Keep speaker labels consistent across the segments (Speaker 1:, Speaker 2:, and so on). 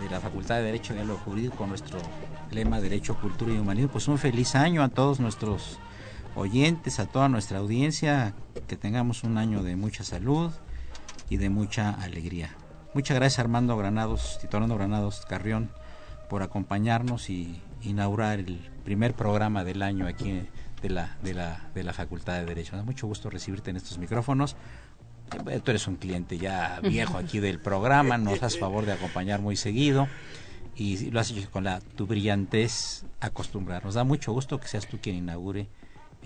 Speaker 1: De la Facultad de Derecho y lo Jurídico con nuestro lema Derecho, Cultura y Humanismo. Pues un feliz año a todos nuestros oyentes, a toda nuestra audiencia, que tengamos un año de mucha salud y de mucha alegría. Muchas gracias Armando Granados, Tito Granados Carrión, por acompañarnos y inaugurar el primer programa del año aquí de la, Facultad de Derecho. mucho gusto recibirte en estos micrófonos. Eh, tú eres un cliente ya viejo aquí del programa, nos haces favor de acompañar muy seguido y lo has hecho con la tu brillantez acostumbrar. Nos da mucho gusto que seas tú quien inaugure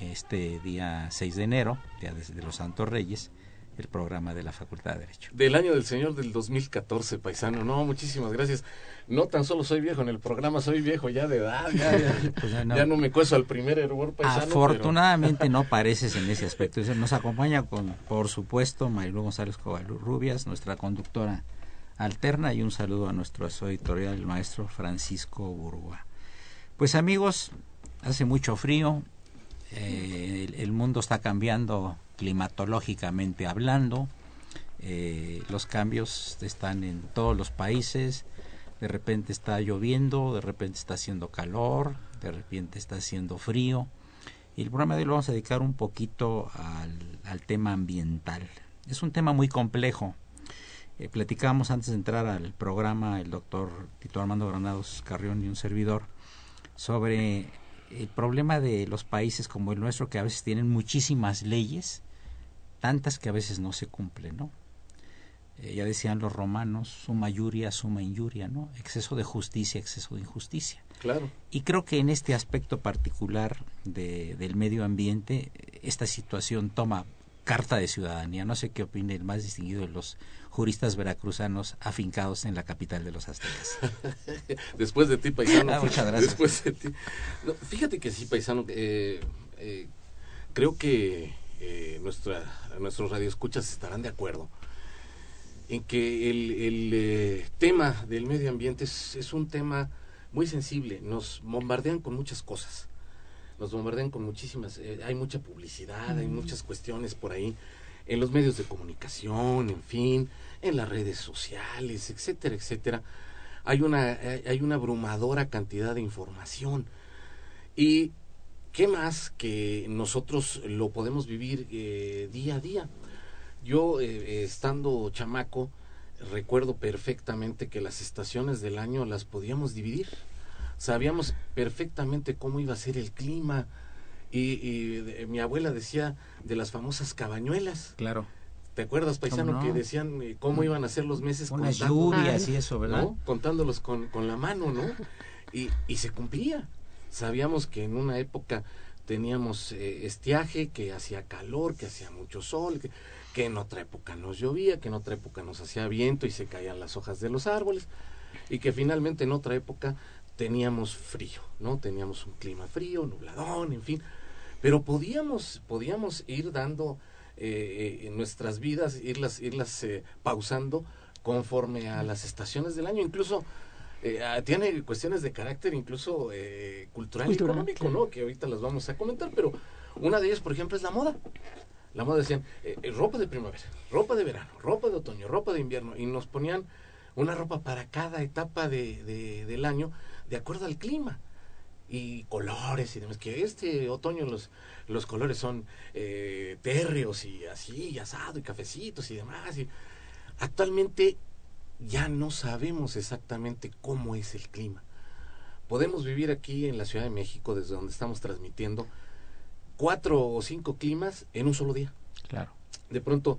Speaker 1: este día 6 de enero, día de los Santos Reyes, el programa de la Facultad de Derecho.
Speaker 2: Del año del Señor del 2014, paisano. No, muchísimas gracias. No tan solo soy viejo en el programa, soy viejo ya de edad. Ya, pues ya, no. me cueso al primer hervor paisano.
Speaker 1: Afortunadamente no pareces en ese aspecto. Nos acompaña con, por supuesto, Marilu González Cobalú-Rubias, nuestra conductora alterna, y un saludo a nuestro editorial, el maestro Francisco Burgua. Pues amigos, hace mucho frío, eh, el mundo está cambiando climatológicamente hablando. Eh, los cambios están en todos los países. De repente está lloviendo, de repente está haciendo calor, de repente está haciendo frío. Y el programa de hoy lo vamos a dedicar un poquito al, tema ambiental. Es un tema muy complejo. Eh, platicábamos antes de entrar al programa el doctor Tito Armando Granados Carrión y un servidor sobre el problema de los países como el nuestro que a veces tienen muchísimas leyes tantas que a veces no se cumplen, ¿no? Eh, ya decían los romanos, suma yuria, suma injuria, ¿no? Exceso de justicia, exceso de injusticia.
Speaker 2: Claro.
Speaker 1: Y creo que en este aspecto particular de, del medio ambiente, esta situación toma carta de ciudadanía. No sé qué opine el más distinguido de los juristas veracruzanos afincados en la capital de los aztecas.
Speaker 2: Después de ti, paisano.
Speaker 1: Ah, muchas gracias.
Speaker 2: Después de ti. fíjate que sí, paisano, eh, eh, creo que eh, nuestra, nuestros radioescuchas estarán de acuerdo en que el, eh, tema del medio ambiente es, un tema muy sensible. Nos bombardean con muchas cosas. Nos bombardean con muchísimas. Eh, hay mucha publicidad, hay muchas cuestiones por ahí en los medios de comunicación, en fin, en las redes sociales, etcétera, etcétera. Hay una, hay una abrumadora cantidad de información. Y ¿qué más que nosotros lo podemos vivir eh, día a día? Yo, eh, estando chamaco, recuerdo perfectamente que las estaciones del año las podíamos dividir. Sabíamos perfectamente cómo iba a ser el clima. Y, mi abuela decía de las famosas cabañuelas.
Speaker 1: Claro.
Speaker 2: ¿Te acuerdas, paisano, que decían eh, cómo iban a ser los meses?
Speaker 1: Con las lluvias y eso, ¿verdad?
Speaker 2: Contándolos con, con la mano, ¿no? Y, y se cumplía. Sabíamos que en una época teníamos eh, estiaje, que hacía calor, que hacía mucho sol, que en otra época nos llovía, que en otra época nos hacía viento y se caían las hojas de los árboles, y que finalmente en otra época teníamos frío, ¿no? Teníamos un clima frío, nubladón, en fin, pero podíamos, podíamos ir dando eh, en nuestras vidas, irlas, irlas eh, pausando conforme a las estaciones del año, incluso eh, ah, tiene cuestiones de carácter incluso eh, cultural, y económico, ¿no? Que ahorita las vamos a comentar, pero una de ellas, por ejemplo, es la moda. La moda decían, eh, ropa de primavera, ropa de verano, ropa de otoño, ropa de invierno, y nos ponían una ropa para cada etapa de, del año de acuerdo al clima y colores y demás, que este otoño los, los colores son eh, térreos y así, y asado y cafecitos y demás. Y actualmente ya no sabemos exactamente cómo es el clima. Podemos vivir aquí en la Ciudad de México, desde donde estamos transmitiendo, cuatro o cinco climas en un solo día.
Speaker 1: Claro.
Speaker 2: De pronto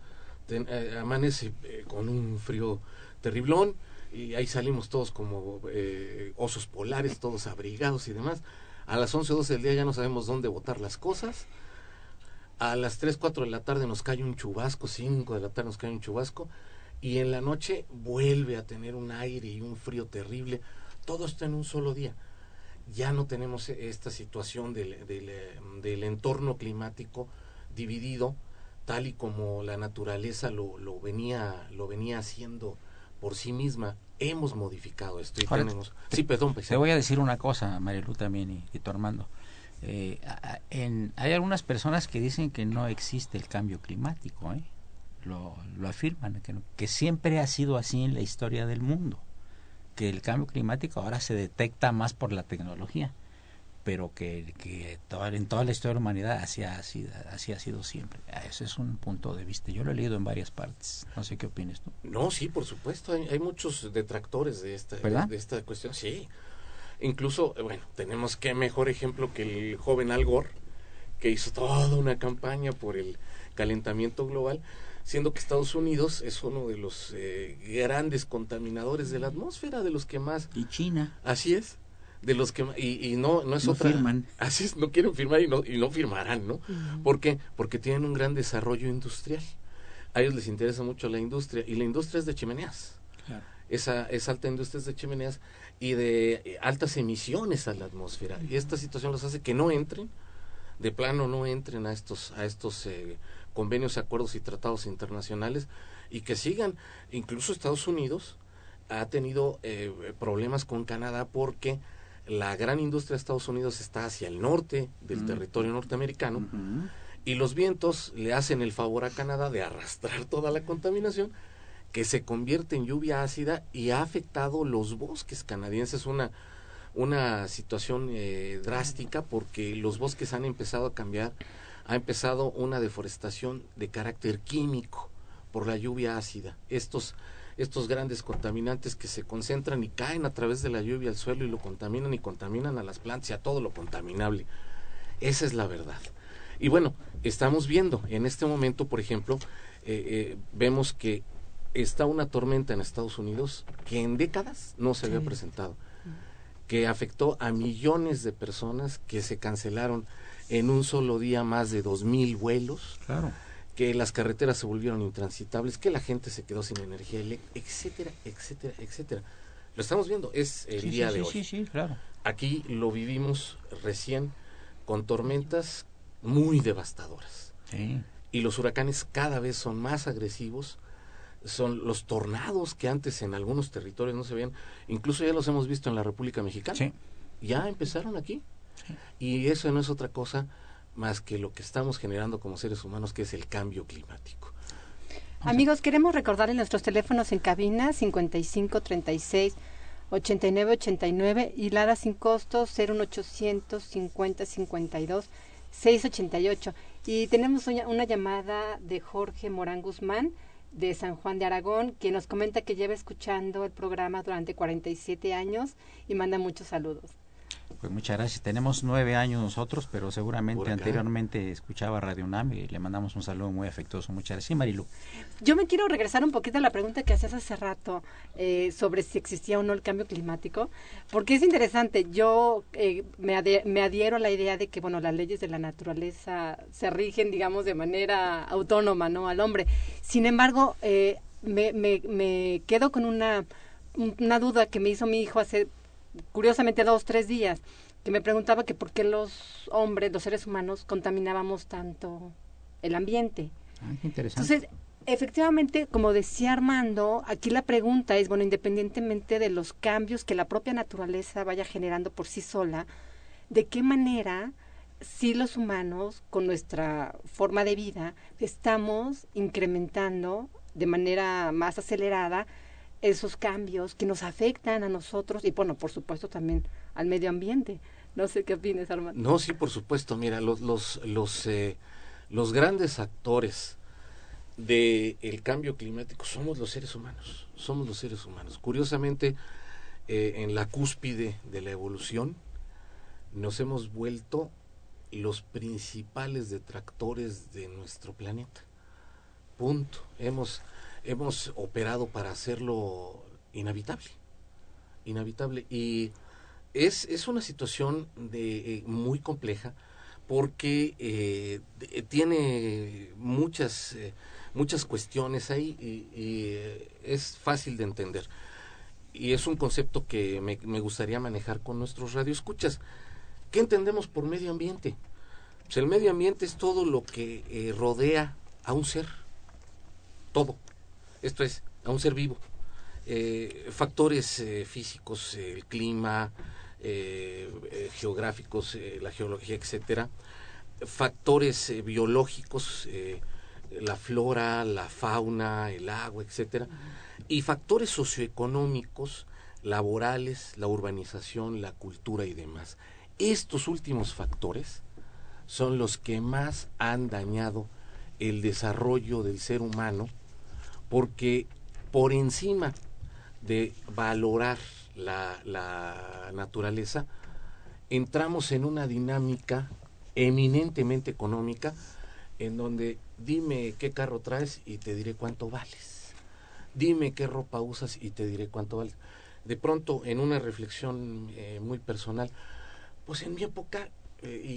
Speaker 2: eh, amanece eh, con un frío terriblón y ahí salimos todos como eh, osos polares, todos abrigados y demás. A las 11 o 12 del día ya no sabemos dónde botar las cosas. A las 3, 4 de la tarde nos cae un chubasco, 5 de la tarde nos cae un chubasco y en la noche vuelve a tener un aire y un frío terrible. Todo está en un solo día. Ya no tenemos esta situación del, del, del entorno climático dividido tal y como la naturaleza lo, lo, venía, lo venía haciendo por sí misma. Hemos modificado esto y
Speaker 1: Ahora,
Speaker 2: tenemos... Sí, perdón.
Speaker 1: Te, te voy a decir una cosa, Marilu también y, y tu Armando. Eh, en, hay algunas personas que dicen que no existe el cambio climático, ¿eh? lo, lo afirman, que, que, siempre ha sido así en la historia del mundo, que el cambio climático ahora se detecta más por la tecnología, pero que, que toda, en toda la historia de la humanidad así ha, sido, así ha sido siempre. Ese es un punto de vista. Yo lo he leído en varias partes. No sé qué opinas tú.
Speaker 2: No, sí, por supuesto. Hay, hay muchos detractores de esta,
Speaker 1: ¿verdad?
Speaker 2: de esta cuestión. Sí. Incluso, bueno, tenemos qué mejor ejemplo que el joven Al Gore, que hizo toda una campaña por el calentamiento global siendo que Estados Unidos es uno de los eh, grandes contaminadores de la atmósfera, de los que más...
Speaker 1: Y China.
Speaker 2: Así es. De los que y, y no no es
Speaker 1: no
Speaker 2: otra
Speaker 1: firman.
Speaker 2: así es no quieren firmar y no y no firmarán no uh -huh. ¿por qué? porque tienen un gran desarrollo industrial a ellos les interesa mucho la industria y la industria es de chimeneas
Speaker 1: claro.
Speaker 2: esa esa alta industria es de chimeneas y de eh, altas emisiones a la atmósfera y esta situación los hace que no entren de plano no entren a estos a estos eh, convenios, acuerdos y tratados internacionales y que sigan. Incluso Estados Unidos ha tenido eh, problemas con Canadá porque la gran industria de Estados Unidos está hacia el norte del territorio norteamericano y los vientos le hacen el favor a Canadá de arrastrar toda la contaminación que se convierte en lluvia ácida y ha afectado los bosques canadienses. Una una situación eh, drástica porque los bosques han empezado a cambiar. Ha empezado una deforestación de carácter químico por la lluvia ácida. Estos, estos grandes contaminantes que se concentran y caen a través de la lluvia al suelo y lo contaminan y contaminan a las plantas y a todo lo contaminable. Esa es la verdad. Y bueno, estamos viendo en este momento, por ejemplo, eh, eh, vemos que está una tormenta en Estados Unidos que en décadas no se había
Speaker 3: Sí.
Speaker 2: presentado, que afectó a millones de personas que se cancelaron en un solo día más de dos mil vuelos,
Speaker 1: Claro.
Speaker 2: Que las carreteras se volvieron intransitables, que la gente se quedó sin energía eléctrica, etcétera, etcétera, etcétera. Lo estamos viendo, es el
Speaker 1: sí,
Speaker 2: día
Speaker 1: sí,
Speaker 2: de
Speaker 1: sí,
Speaker 2: hoy.
Speaker 1: Sí, sí, claro.
Speaker 2: Aquí lo vivimos recién con tormentas muy devastadoras.
Speaker 1: Sí.
Speaker 2: Y los huracanes cada vez son más agresivos. Son los tornados que antes en algunos territorios no se veían. Incluso ya los hemos visto en la República Mexicana.
Speaker 1: Sí.
Speaker 2: Ya empezaron aquí.
Speaker 1: Sí.
Speaker 2: Y eso no es otra cosa más que lo que estamos generando como seres humanos, que es el cambio climático.
Speaker 4: Amigos, queremos recordarles nuestros teléfonos en cabina 55 36 89 89 y Lara sin costo 01800 50 52 688. Y tenemos una, una llamada de Jorge Morán Guzmán de San Juan de Aragón, que nos comenta que lleva escuchando el programa durante 47 años y manda muchos saludos.
Speaker 1: Pues muchas gracias. Tenemos nueve años nosotros, pero seguramente anteriormente escuchaba Radio UNAM y le mandamos un saludo muy afectuoso. Muchas gracias. Sí, Marilu.
Speaker 4: Yo me quiero regresar un poquito a la pregunta que hacías hace rato eh, sobre si existía o no el cambio climático, porque es interesante. Yo eh, me, ade- me adhiero a la idea de que, bueno, las leyes de la naturaleza se rigen, digamos, de manera autónoma, ¿no? Al hombre. Sin embargo, eh, me, me, me quedo con una, una duda que me hizo mi hijo hace, curiosamente, dos, tres días, que me preguntaba que por qué los hombres, los seres humanos, contaminábamos tanto el ambiente.
Speaker 1: Ah, qué interesante.
Speaker 4: Entonces, efectivamente, como decía Armando, aquí la pregunta es, bueno, independientemente de los cambios que la propia naturaleza vaya generando por sí sola, ¿de qué manera si los humanos, con nuestra forma de vida, estamos incrementando de manera más acelerada esos cambios que nos afectan a nosotros y, bueno, por supuesto también al medio ambiente? No sé qué opinas, Armando.
Speaker 2: No, sí, por supuesto. Mira, los los los eh, los grandes actores del el cambio climático somos los seres humanos. Somos los seres humanos. Curiosamente, eh, en la cúspide de la evolución, nos hemos vuelto los principales detractores de nuestro planeta. Punto. Hemos hemos operado para hacerlo inhabitable. Inhabitable y es, es una situación de, eh, muy compleja porque eh, tiene muchas, eh, muchas cuestiones ahí y, es fácil de entender. Y es un concepto que me, gustaría manejar con nuestros radioescuchas. ¿Qué entendemos por medio ambiente? Pues el medio ambiente es todo lo que rodea a un ser. Todo. Esto es, a un ser vivo. Eh, factores eh, físicos, el clima, eh, geográficos, la geología, etcétera, factores biológicos, la flora, la fauna, el agua, etcétera, y factores socioeconómicos, laborales, la urbanización, la cultura y demás. Estos últimos factores son los que más han dañado el desarrollo del ser humano porque por encima de valorar la, la naturaleza, entramos en una dinámica eminentemente económica en donde dime qué carro traes y te diré cuánto vales. Dime qué ropa usas y te diré cuánto vales. De pronto, en una reflexión eh, muy personal, pues en mi época, eh, y,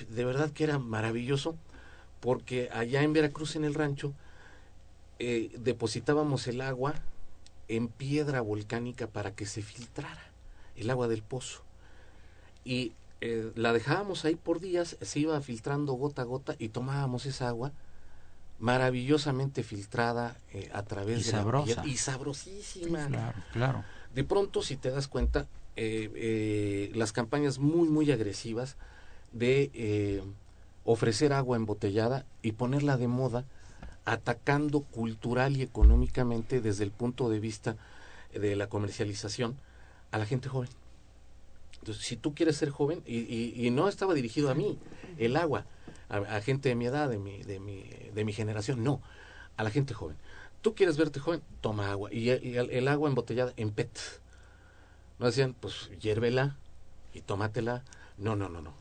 Speaker 2: y de verdad que era maravilloso, porque allá en Veracruz, en el rancho, eh, depositábamos el agua en piedra volcánica para que se filtrara el agua del pozo. Y eh, la dejábamos ahí por días, se iba filtrando gota a gota y tomábamos esa agua maravillosamente filtrada eh, a través
Speaker 1: Y
Speaker 2: de
Speaker 1: sabrosa.
Speaker 2: la piedra y sabrosísima.
Speaker 1: Claro, claro.
Speaker 2: De pronto, si te das cuenta, eh, eh, las campañas muy, muy agresivas de eh, ofrecer agua embotellada y ponerla de moda, atacando cultural y económicamente desde el punto de vista de la comercialización a la gente joven. Entonces, si tú quieres ser joven, y, y- no estaba dirigido a mí, el agua, a, gente de mi edad, de mi, de, mi, de mi generación, no, a la gente joven. Tú quieres verte joven, toma agua. Y, el- agua embotellada en PET. No decían, pues hiérvela y tómatela. No, no, no, no.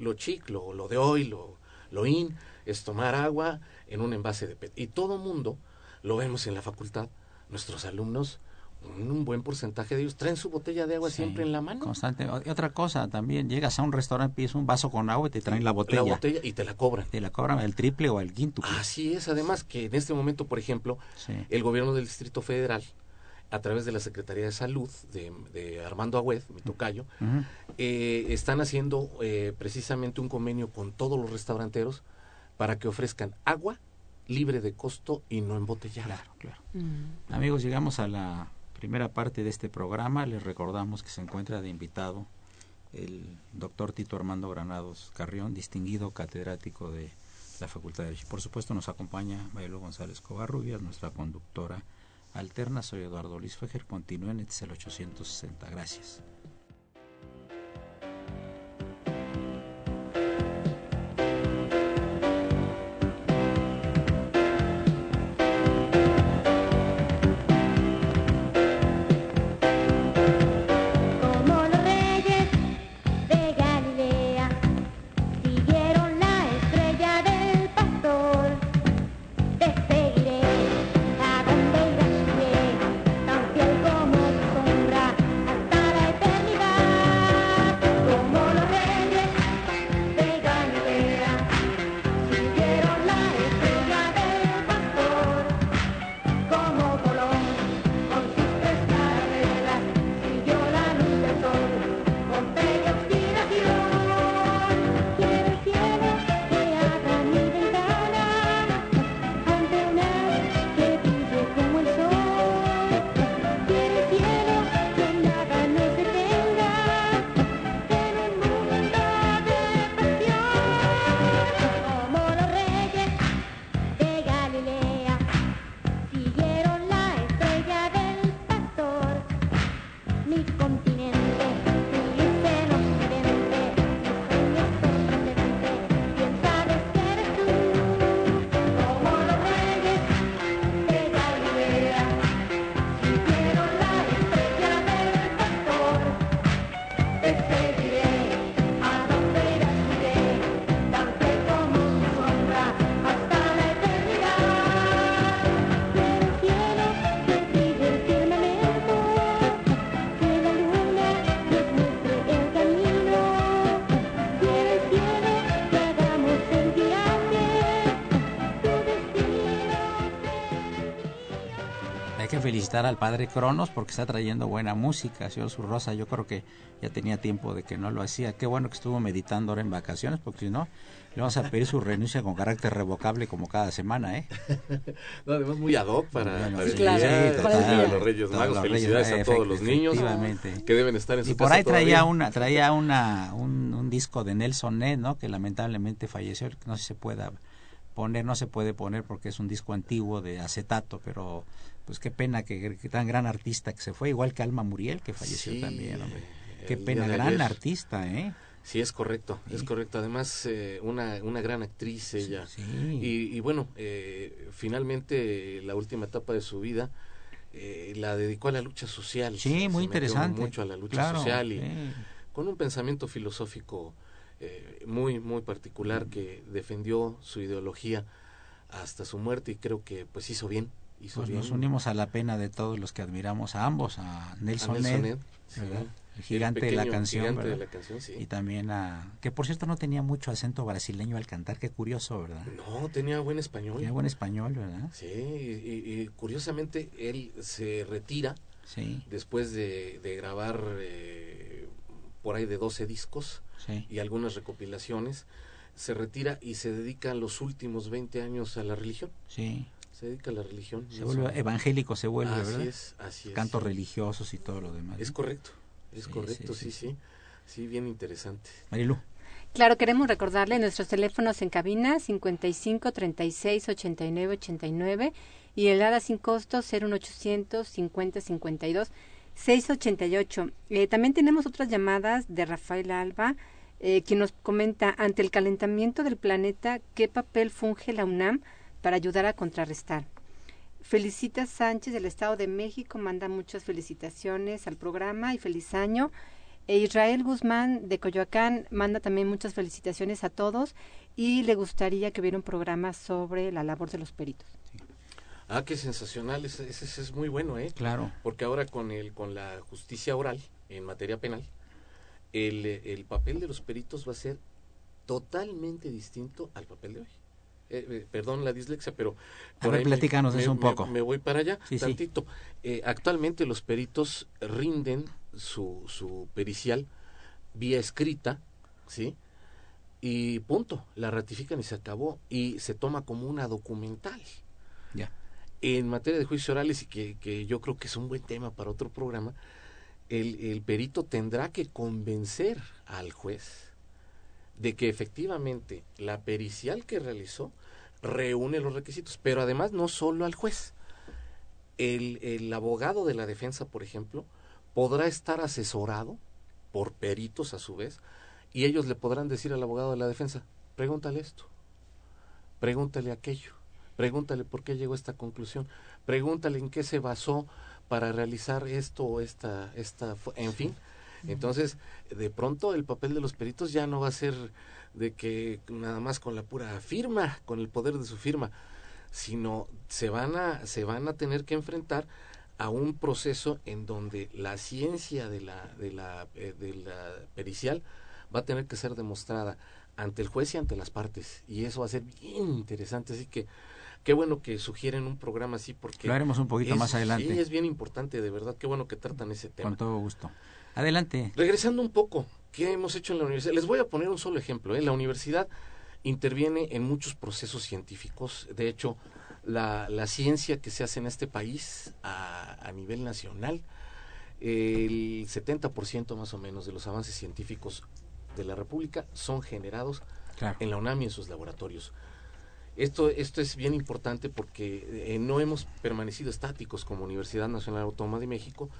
Speaker 2: Lo chic, lo, lo de hoy, lo, lo in, es tomar agua en un envase de PET. Y todo mundo, lo vemos en la facultad, nuestros alumnos, un, buen porcentaje de ellos traen su botella de agua
Speaker 1: Sí,
Speaker 2: siempre en la mano.
Speaker 1: Constante. Y otra cosa, también llegas a un restaurante, pides un vaso con agua y te traen la botella.
Speaker 2: La botella y te la cobran.
Speaker 1: Te la cobran el triple o el quinto.
Speaker 2: Así es, además que en este momento, por ejemplo,
Speaker 1: Sí.
Speaker 2: el gobierno del Distrito Federal, a través de la Secretaría de Salud de, de Armando Agüed, mi tocayo, eh, están haciendo eh, precisamente un convenio con todos los restauranteros para que ofrezcan agua libre de costo y no embotellada.
Speaker 1: Claro, claro. Amigos, llegamos a la primera parte de este programa. Les recordamos que se encuentra de invitado el doctor Tito Armando Granados Carrión, distinguido catedrático de la Facultad de Derecho. Por supuesto, nos acompaña Mayelo González Covarrubias, nuestra conductora alterna. Soy Eduardo Luis Fejer. Continúen, este es el 860. Gracias. Felicitar al padre Cronos porque está trayendo buena música, señor Surrosa. Yo creo que ya tenía tiempo de que no lo hacía. Qué bueno que estuvo meditando ahora en vacaciones, porque si no, le vamos a pedir su renuncia con carácter revocable como cada semana, ¿eh?
Speaker 2: no, además muy ad hoc para,
Speaker 1: Bueno,
Speaker 2: para
Speaker 1: sí,
Speaker 2: día de los Reyes
Speaker 1: Todos
Speaker 2: Magos.
Speaker 1: los Reyes,
Speaker 2: Felicidades a todos los niños que deben estar en su
Speaker 1: Y por
Speaker 2: casa
Speaker 1: ahí traía
Speaker 2: todavía.
Speaker 1: una, traía una, un, un disco de Nelson Ned, ¿no? Que lamentablemente falleció, no sé si se pueda poner, no se puede poner porque es un disco antiguo de acetato, pero pues qué pena que, que tan gran artista que se fue, igual que Alma Muriel que falleció
Speaker 2: Sí,
Speaker 1: también, hombre. Qué pena, gran
Speaker 2: ayer.
Speaker 1: artista, ¿eh?
Speaker 2: Sí, es correcto, es correcto. Además, eh, una, una gran actriz ella.
Speaker 1: Sí.
Speaker 2: Y, y bueno, eh, finalmente la última etapa de su vida eh, la dedicó a la lucha social.
Speaker 1: Sí,
Speaker 2: Se-
Speaker 1: muy
Speaker 2: se
Speaker 1: interesante.
Speaker 2: Mucho a la lucha
Speaker 1: Claro,
Speaker 2: social y con un pensamiento filosófico eh, muy, muy particular que defendió su ideología hasta su muerte y creo que pues hizo bien. Hizo
Speaker 1: Pues
Speaker 2: bien.
Speaker 1: nos unimos a la pena de todos los que admiramos a ambos, a
Speaker 2: a
Speaker 1: Nelson, Ned,
Speaker 2: sí.
Speaker 1: ¿verdad? el gigante de la canción,
Speaker 2: gigante de
Speaker 1: ¿verdad?
Speaker 2: la canción, sí.
Speaker 1: y también a que por cierto no tenía mucho acento brasileño al cantar, qué curioso, ¿verdad?
Speaker 2: No, tenía buen español.
Speaker 1: Tenía buen español, ¿verdad?
Speaker 2: Sí, y, y curiosamente él se retira
Speaker 1: Sí,
Speaker 2: después de, de grabar eh, por ahí de 12 discos
Speaker 1: sí.
Speaker 2: y algunas recopilaciones, se retira y se dedica los últimos 20 años a la religión.
Speaker 1: Sí,
Speaker 2: Se dedica a la religión.
Speaker 1: se
Speaker 2: Eso-
Speaker 1: vuelve evangélico, se vuelve,
Speaker 2: así
Speaker 1: ¿verdad?
Speaker 2: es, así es.
Speaker 1: Cantos religiosos y todo lo demás.
Speaker 2: Es correcto, es
Speaker 1: Sí,
Speaker 2: correcto,
Speaker 1: sí,
Speaker 2: sí,
Speaker 1: sí,
Speaker 2: sí. Sí, bien interesante.
Speaker 1: Marilu,
Speaker 4: Claro, queremos recordarle nuestros teléfonos en cabina 55 36 89 89 y el ADA sin costo 01800 50 52 688. Eh, también tenemos otras llamadas de Rafael Alba, eh, quien nos comenta, ante el calentamiento del planeta, ¿qué papel funge la UNAM para ayudar a contrarrestar? Felicita Sánchez del Estado de México, manda muchas felicitaciones al programa y feliz año. E Israel Guzmán de Coyoacán manda también muchas felicitaciones a todos y le gustaría que hubiera un programa sobre la labor de los peritos.
Speaker 2: Ah, qué sensacional, ese, ese- ese es muy bueno, ¿eh?
Speaker 1: claro,
Speaker 2: Porque ahora con el con la justicia oral en materia penal, el, el papel de los peritos va a ser totalmente distinto al papel de hoy. Eh, eh, perdón la dislexia, pero
Speaker 1: A ver,
Speaker 2: me-
Speaker 1: platícanos
Speaker 2: me,
Speaker 1: eso un
Speaker 2: me-
Speaker 1: poco.
Speaker 2: Me, voy para allá,
Speaker 1: Sí, sí.
Speaker 2: tantito. Eh, actualmente los peritos rinden su, su pericial vía escrita, ¿sí? Y punto, la ratifican y se acabó. Y se toma como una documental
Speaker 1: ya.
Speaker 2: En materia de juicios orales y que, que yo creo que es un buen tema para otro programa, el, el perito tendrá que convencer al juez de que efectivamente la pericial que realizó reúne los requisitos, pero además no solo al juez. El, el abogado de la defensa, por ejemplo, podrá estar asesorado por peritos a su vez y ellos le podrán decir al abogado de la defensa, pregúntale esto, pregúntale aquello, pregúntale por qué llegó a esta conclusión, pregúntale en qué se basó para realizar esto o esta, esta, en fin. Entonces, de pronto el papel de los peritos ya no va a ser de que nada más con la pura firma, con el poder de su firma, sino se van a, se van a tener que enfrentar a un proceso en donde la ciencia de la, de la, eh, de la pericial va a tener que ser demostrada ante el juez y ante las partes. Y eso va a ser bien interesante. Así que qué bueno que sugieren un programa así porque
Speaker 1: Lo haremos un poquito
Speaker 2: es-
Speaker 1: más adelante.
Speaker 2: sí, es bien importante de verdad qué bueno que tratan ese tema
Speaker 1: Con todo gusto. Adelante.
Speaker 2: Regresando un poco, ¿qué hemos hecho en la universidad? Les voy a poner un solo ejemplo. ¿eh? La universidad interviene en muchos procesos científicos. De hecho, la, la ciencia que se hace en este país a, a nivel nacional, el 70% más o menos de los avances científicos de la República son generados
Speaker 1: Claro.
Speaker 2: en la UNAM y en sus laboratorios. Esto, esto es bien importante porque eh, no hemos permanecido estáticos como Universidad Nacional Autónoma de México,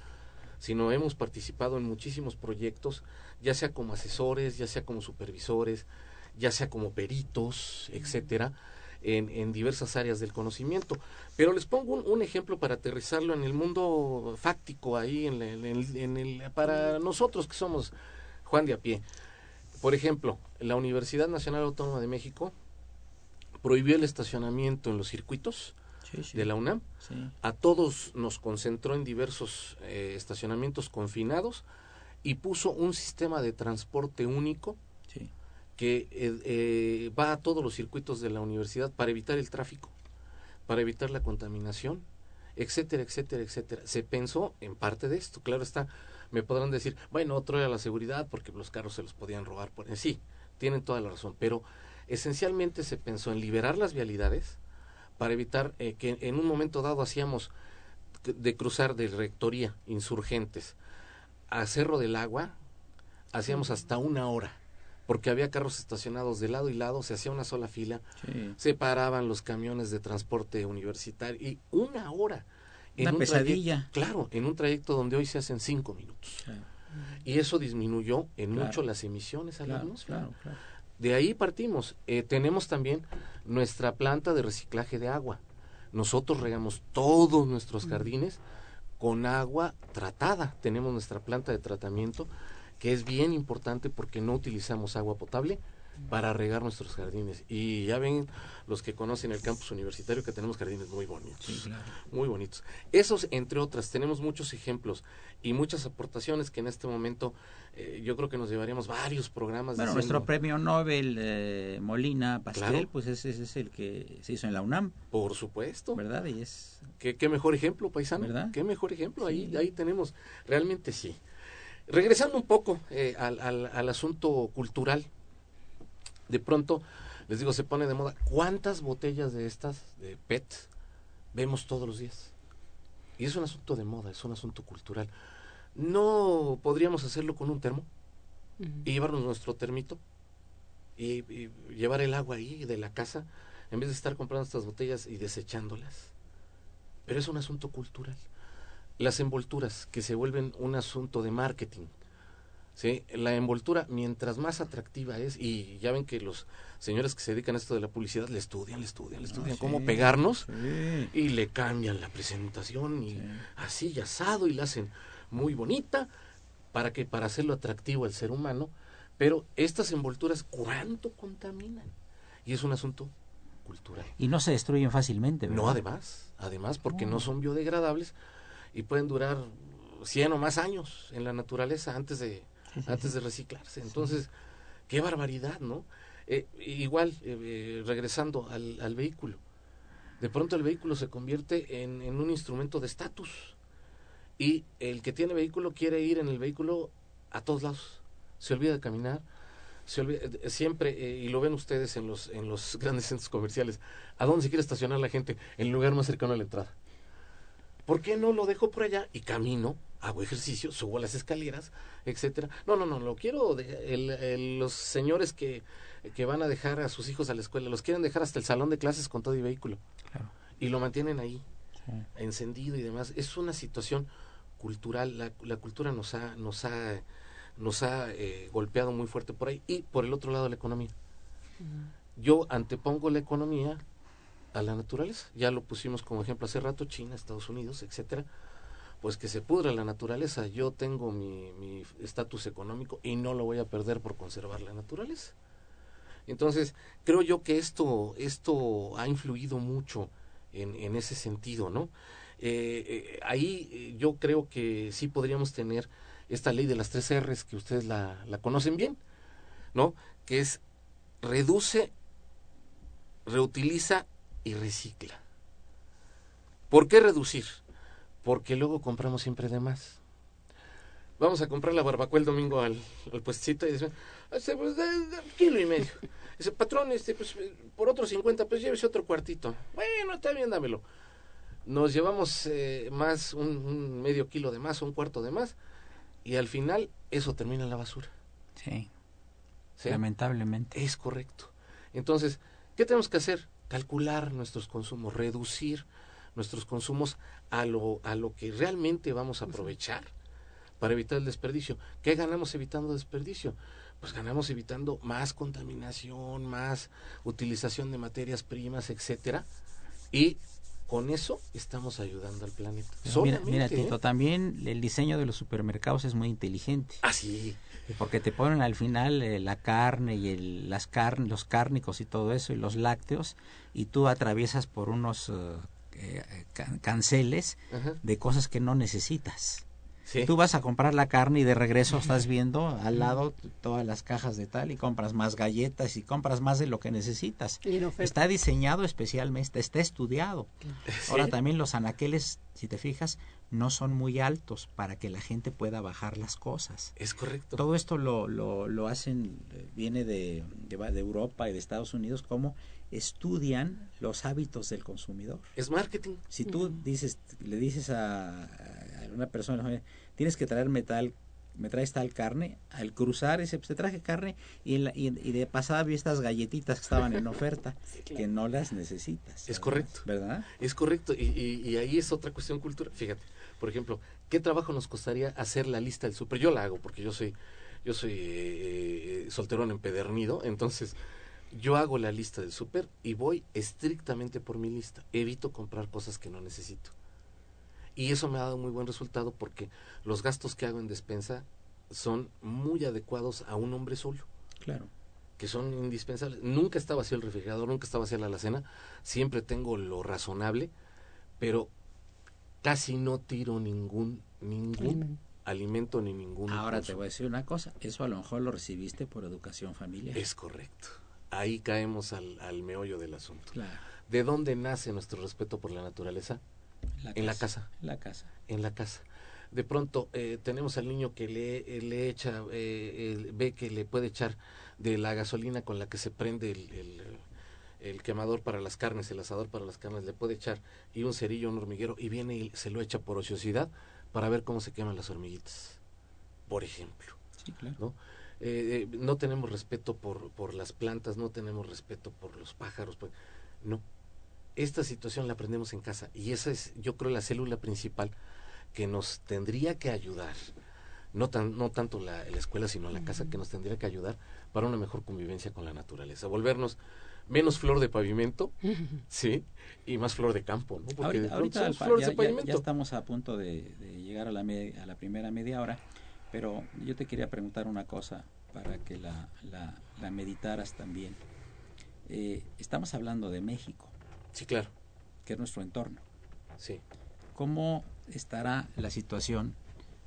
Speaker 2: sino hemos participado en muchísimos proyectos, ya sea como asesores, ya sea como supervisores, ya sea como peritos, etcétera, en, en diversas áreas del conocimiento. Pero les pongo un, ejemplo para aterrizarlo en el mundo fáctico ahí, en el, en el- para nosotros que somos Juan de a pie. Por ejemplo, la Universidad Nacional Autónoma de México prohibió el estacionamiento en los circuitos
Speaker 1: Sí, sí.
Speaker 2: de la UNAM
Speaker 1: Sí.
Speaker 2: a todos nos concentró en diversos eh, estacionamientos confinados y puso un sistema de transporte único que eh, eh, va a todos los circuitos de la universidad para evitar el tráfico, para evitar la contaminación, etcétera, etcétera, etcétera. Se pensó en parte de esto, claro está. Me podrán decir, bueno, otro era la seguridad porque los carros se los podían robar. Por... Sí, tienen toda la razón, pero esencialmente se pensó en liberar las vialidades para evitar eh, que en un momento dado hacíamos de cruzar de rectoría insurgentes a Cerro del Agua, hacíamos hasta una hora porque había carros estacionados de lado y lado, se hacía una sola fila, se paraban los camiones de transporte universitario y una hora.
Speaker 1: En una pesadilla.
Speaker 2: claro, en un trayecto donde hoy se hacen cinco minutos. Y eso disminuyó en mucho las emisiones al
Speaker 1: claro,
Speaker 2: De ahí partimos. Eh, tenemos también nuestra planta de reciclaje de agua. Nosotros regamos todos nuestros jardines con agua tratada. Tenemos nuestra planta de tratamiento que es bien importante porque no utilizamos agua potable para regar nuestros jardines. Y ya ven los que conocen el campus universitario que tenemos jardines muy bonitos. Muy bonitos. Esos, entre otras, tenemos muchos ejemplos y muchas aportaciones que en este momento eh, yo creo que nos llevaríamos varios programas.
Speaker 1: Bueno, nuestro premio Nobel eh, Molina Pastel, pues ese, es el que se hizo en la UNAM.
Speaker 2: Por supuesto.
Speaker 1: ¿Verdad? Y es...
Speaker 2: ¿Qué, qué mejor ejemplo, paisano? ¿Verdad? Qué mejor ejemplo. Ahí, ahí tenemos. Realmente sí. Regresando un poco eh, al, al, asunto cultural, de pronto, les digo, se pone de moda, ¿cuántas botellas de estas, de PET, vemos todos los días? Y es un asunto de moda, es un asunto cultural. ¿No podríamos hacerlo con un termo? Y llevarnos nuestro termito y, y, llevar el agua ahí de la casa en vez de estar comprando estas botellas y desechándolas. Pero es un asunto cultural las envolturas que se vuelven un asunto de marketing. ¿Sí? La envoltura, mientras más atractiva es, y ya ven que los señores que se dedican a esto de la publicidad le estudian, le estudian, le estudian cómo pegarnos y le cambian la presentación y así y asado y la hacen muy bonita. Para que para hacerlo atractivo al ser humano, pero estas envolturas cuánto contaminan y es un asunto cultural.
Speaker 1: Y no se destruyen fácilmente, ¿verdad?
Speaker 2: No, además, además porque no. son biodegradables, y pueden durar 100 o más años en la naturaleza antes de, antes de reciclarse. Entonces, qué barbaridad, ¿no? Eh, igual, eh, eh, regresando al, al, vehículo, de pronto el vehículo se convierte en, en un instrumento de estatus y el que tiene vehículo quiere ir en el vehículo a todos lados, se olvida de caminar, se olvida, siempre, y lo ven ustedes en los, en los grandes centros comerciales, ¿a dónde se quiere estacionar la gente? En el lugar más cercano a la entrada. ¿Por qué no lo dejo por allá y camino, hago ejercicio, subo las escaleras, etcétera? No, no, no, lo quiero de, el, los señores que, que van a dejar a sus hijos a la escuela, los quieren dejar hasta el salón de clases con todo y vehículo. Y lo mantienen ahí, encendido y demás. Es una situación cultural, la, la cultura nos ha, nos ha, nos ha eh, golpeado muy fuerte por ahí. Y por el otro lado la economía. Yo antepongo la economía a la naturaleza. Ya lo pusimos como ejemplo hace rato, China, Estados Unidos, etcétera. Pues que se pudra la naturaleza. Yo tengo mi estatus económico y no lo voy a perder por conservar la naturaleza. Entonces, creo yo que esto, esto ha influido mucho en, en ese sentido, ¿no? Eh, eh, ahí eh, yo creo que sí podríamos tener esta ley de las tres R's que ustedes la, la conocen bien, ¿no? Que es reduce, reutiliza y recicla. ¿Por qué reducir? Porque luego compramos siempre de más. Vamos a comprar la barbacoa el domingo al, al puestecito y dicen, este, pues, kilo y medio. Dice, patrón, este, pues, por otros 50, pues llévese otro cuartito. Bueno, está bien, dámelo. Nos llevamos eh, más, un, un, medio kilo de más, un cuarto de más, y al final eso termina en la basura.
Speaker 1: Sí. ¿Sí? Lamentablemente.
Speaker 2: Es correcto. Entonces, ¿qué tenemos que hacer? calcular nuestros consumos, reducir nuestros consumos a lo, a lo que realmente vamos a aprovechar para evitar el desperdicio. ¿Qué ganamos evitando desperdicio? Pues ganamos evitando más contaminación, más utilización de materias primas, etcétera, y con eso estamos ayudando al planeta.
Speaker 1: Mira, mira Tito, ¿eh? también el diseño de los supermercados es muy inteligente.
Speaker 2: Ah, sí.
Speaker 1: Porque te ponen al final eh, la carne y el, las carnes, los cárnicos y todo eso, y los lácteos, y tú atraviesas por unos uh, eh, canceles Ajá. de cosas que no necesitas.
Speaker 2: Sí.
Speaker 1: Tú vas a comprar la carne y de regreso estás viendo al lado todas las cajas de tal y compras más galletas y compras más de lo que necesitas. Está diseñado especialmente, está estudiado. Ahora también los anaqueles, si te fijas, no son muy altos para que la gente pueda bajar las cosas.
Speaker 2: Es correcto.
Speaker 1: Todo esto lo, lo, lo hacen, eh, viene de, de, de Europa y de Estados Unidos, cómo estudian los hábitos del consumidor.
Speaker 2: Es marketing.
Speaker 1: Si tú dices, le dices a, a una persona, "Oye, tienes que traerme tal, me traes tal carne, al cruzar ese, pues te traje carne y, en la- y, y de pasada vi estas galletitas que estaban en oferta, que no las necesitas.
Speaker 2: Es correcto.
Speaker 1: ¿Verdad?
Speaker 2: Es correcto. Y, y- y ahí es otra cuestión cultural. Fíjate, por ejemplo, ¿qué trabajo nos costaría hacer la lista del súper? Yo la hago porque yo soy, yo soy eh, eh, solterón empedernido, entonces yo hago la lista del súper y voy estrictamente por mi lista. Evito comprar cosas que no necesito. Y eso me ha dado muy buen resultado porque los gastos que hago en despensa son muy adecuados a un hombre solo
Speaker 1: Claro.
Speaker 2: que son indispensables. Nunca está vacío el refrigerador, nunca está vacía la alacena, siempre tengo lo razonable, pero casi no tiro ningún ningún
Speaker 4: Alimento.
Speaker 2: alimento ni ningún
Speaker 1: Ahora te voy a decir una cosa, eso a lo mejor lo recibiste por educación familiar.
Speaker 2: Es correcto. Ahí caemos al, al meollo del asunto.
Speaker 1: Claro.
Speaker 2: ¿De dónde nace nuestro respeto por la naturaleza? En la casa.
Speaker 1: En la casa.
Speaker 2: En la casa. De pronto eh, tenemos al niño que le, eh, le echa, eh, ve que le puede echar de la gasolina con la que se prende el, el, el quemador para las carnes, el asador para las carnes, le puede echar y un cerillo, un hormiguero, y viene y se lo echa por ociosidad para ver cómo se queman las hormiguitas, por ejemplo.
Speaker 1: Sí, claro.
Speaker 2: ¿no? Eh, eh, no tenemos respeto por, por las plantas, no tenemos respeto por los pájaros. por- no. Esta situación la aprendemos en casa y esa es, yo creo, la célula principal que nos tendría que ayudar, no, tan, no tanto la, la escuela, sino la casa, que nos tendría que ayudar para una mejor convivencia con la naturaleza. Volvernos menos flor de pavimento, ¿sí? Y más flor de campo, ¿no? Porque
Speaker 1: ahorita, ahorita
Speaker 2: flores
Speaker 1: ya,
Speaker 2: de
Speaker 1: ya- ya
Speaker 2: pavimento.
Speaker 1: estamos a punto de, de llegar a la, me- a la primera media hora, pero yo te quería preguntar una cosa para que la, la, la meditaras también. Eh, estamos hablando de México,
Speaker 2: Sí, claro,
Speaker 1: que es nuestro entorno.
Speaker 2: sí.
Speaker 1: ¿Cómo estará la situación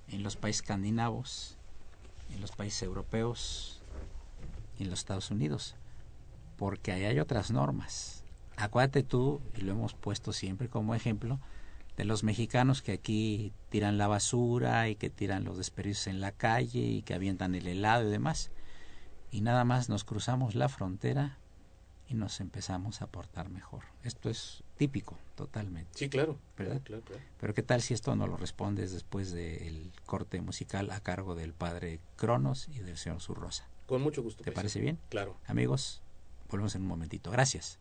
Speaker 1: en los países escandinavos, en los países europeos y en los Estados Unidos? Porque ahí hay otras normas. Acuérdate tú, y lo hemos puesto siempre como ejemplo, de los mexicanos que aquí tiran la basura y que tiran los desperdicios en la calle y que avientan el helado y demás. Y nada más nos cruzamos la frontera y nos empezamos a portar mejor. Esto es típico, totalmente.
Speaker 2: Sí, claro.
Speaker 1: ¿Verdad?
Speaker 2: Claro, claro.
Speaker 1: Pero qué tal si esto no lo respondes después del corte musical a cargo del padre Cronos y del señor Zurrosa.
Speaker 2: Con mucho gusto.
Speaker 1: ¿Te parece bien?
Speaker 2: Claro.
Speaker 1: Amigos, volvemos en un momentito. Gracias.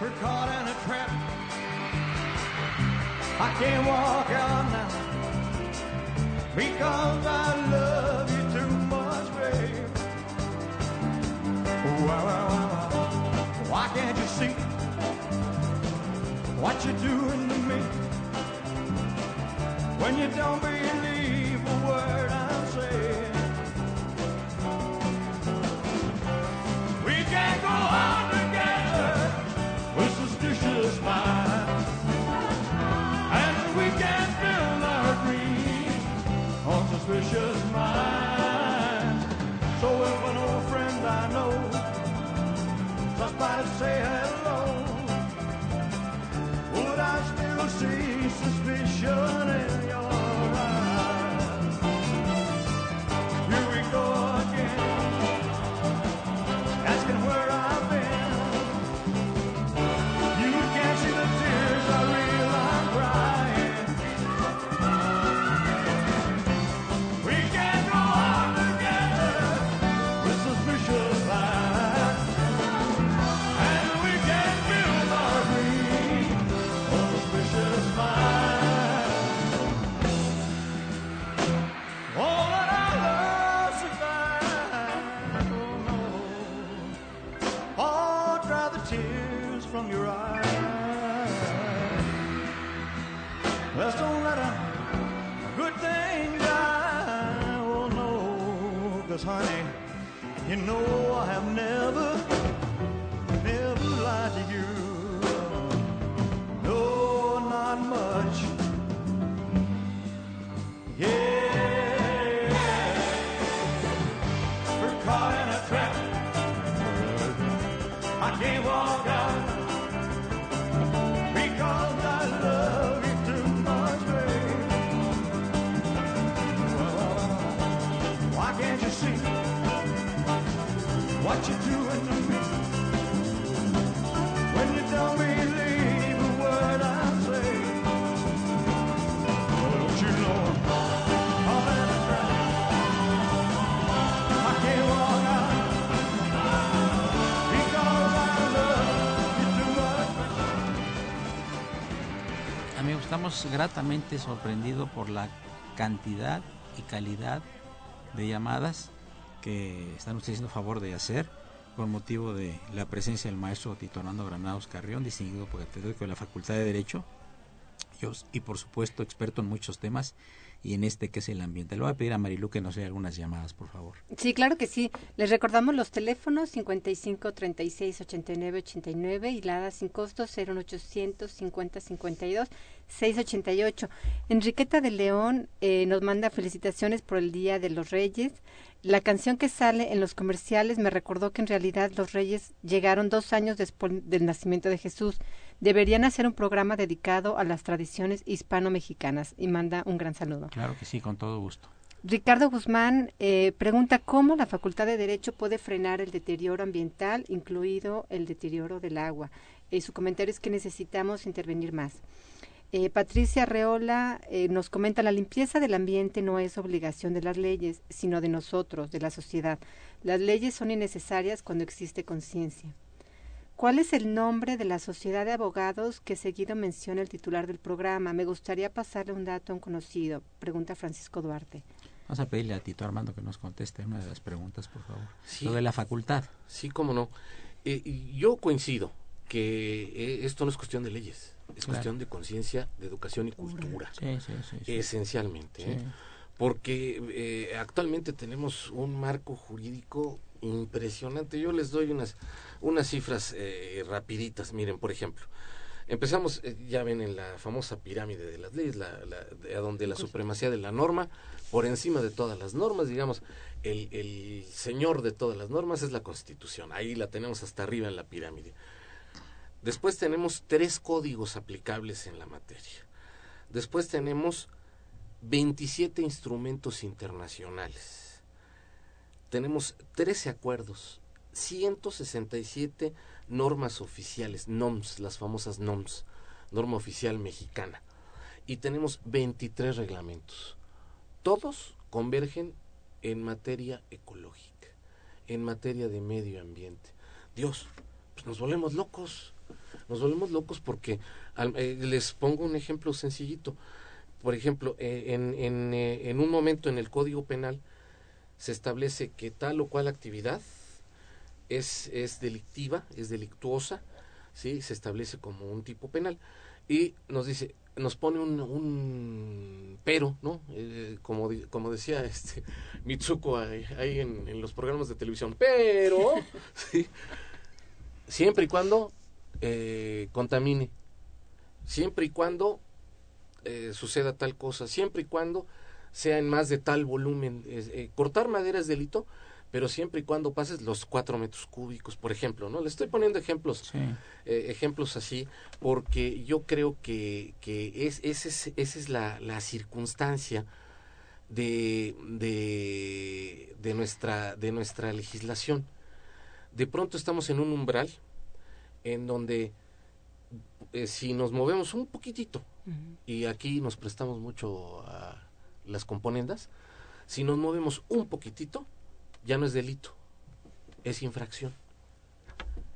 Speaker 5: We're caught in a trap. I can't walk out now because I love you too much, babe. Why, why, why, why? Why can't you see what you're doing to me when you don't believe a word I'm to say hello, would I still see suspicion in your cause honey, you know I have never, Why can't you see what you're doing to me? When you don't believe a word I say, well, don't you
Speaker 1: know estamos gratamente sorprendidos por la cantidad y calidad de llamadas que están ustedes haciendo favor de hacer con motivo de la presencia del maestro Tito Hernando Granados Carrión, distinguido catedrático de la Facultad de Derecho, y por supuesto experto en muchos temas y en este que es el ambiente. Le voy a pedir a Marilu que nos dé algunas llamadas, por favor.
Speaker 4: Sí, claro que sí. Les recordamos los teléfonos 55 36 89 89 y la sin costo 01800 50 52 688. Enriqueta de León eh, nos manda felicitaciones por el Día de los Reyes. La canción que sale en los comerciales me recordó que en realidad los Reyes llegaron dos años después del nacimiento de Jesús. Deberían hacer un programa dedicado a las tradiciones hispano-mexicanas y manda un gran saludo.
Speaker 1: Claro que sí, con todo gusto.
Speaker 4: Ricardo Guzmán eh, pregunta cómo la Facultad de Derecho puede frenar el deterioro ambiental, incluido el deterioro del agua. Eh, su comentario es que necesitamos intervenir más. Eh, Patricia Reola eh, nos comenta, la limpieza del ambiente no es obligación de las leyes, sino de nosotros, de la sociedad. Las leyes son innecesarias cuando existe conciencia. ¿Cuál es el nombre de la sociedad de abogados que seguido menciona el titular del programa? Me gustaría pasarle un dato a un conocido, pregunta Francisco Duarte.
Speaker 1: Vamos a pedirle a Tito Armando que nos conteste una de las preguntas, por favor. Lo de la facultad.
Speaker 2: Sí, cómo no. Eh, yo coincido que esto no es cuestión de leyes es cuestión de conciencia, de educación y cultura. esencialmente. ¿eh? Porque eh, actualmente tenemos un marco jurídico impresionante. Yo les doy unas, unas cifras eh, rapiditas. Miren, por ejemplo, empezamos, ya ven, en la famosa pirámide de las leyes, la, la, donde la supremacía de la norma, por encima de todas las normas, digamos, el, el señor de todas las normas es la Constitución. Ahí la tenemos hasta arriba en la pirámide. Después tenemos tres códigos aplicables en la materia. Después tenemos 27 instrumentos internacionales. Tenemos 13 acuerdos, 167 normas oficiales, NOMS, las famosas NOMS, norma oficial mexicana. Y tenemos 23 reglamentos. Todos convergen en materia ecológica, en materia de medio ambiente. Dios, pues nos volvemos locos nos volvemos locos porque eh, les pongo un ejemplo sencillito. Por ejemplo, eh, en, en, eh, en un momento en el Código Penal se establece que tal o cual actividad es, es delictiva, es delictuosa, ¿sí? se establece como un tipo penal y nos dice, nos pone un, un pero, ¿no? como, como decía este Mitsuko ahí, en, los programas de televisión, pero, siempre y cuando eh, contamine, siempre y cuando eh, suceda tal cosa, siempre y cuando sea en más de tal volumen. Eh, cortar madera es delito, pero siempre y cuando pases los cuatro metros cúbicos, por ejemplo, ¿no? Le estoy poniendo ejemplos, ejemplos así, porque yo creo que, que es, esa es, esa es la, la circunstancia de, de, de, nuestra, de nuestra legislación. De pronto estamos en un umbral, en donde eh, si nos movemos un poquitito, y aquí nos prestamos mucho a las componendas, si nos movemos un poquitito, ya no es delito, es infracción.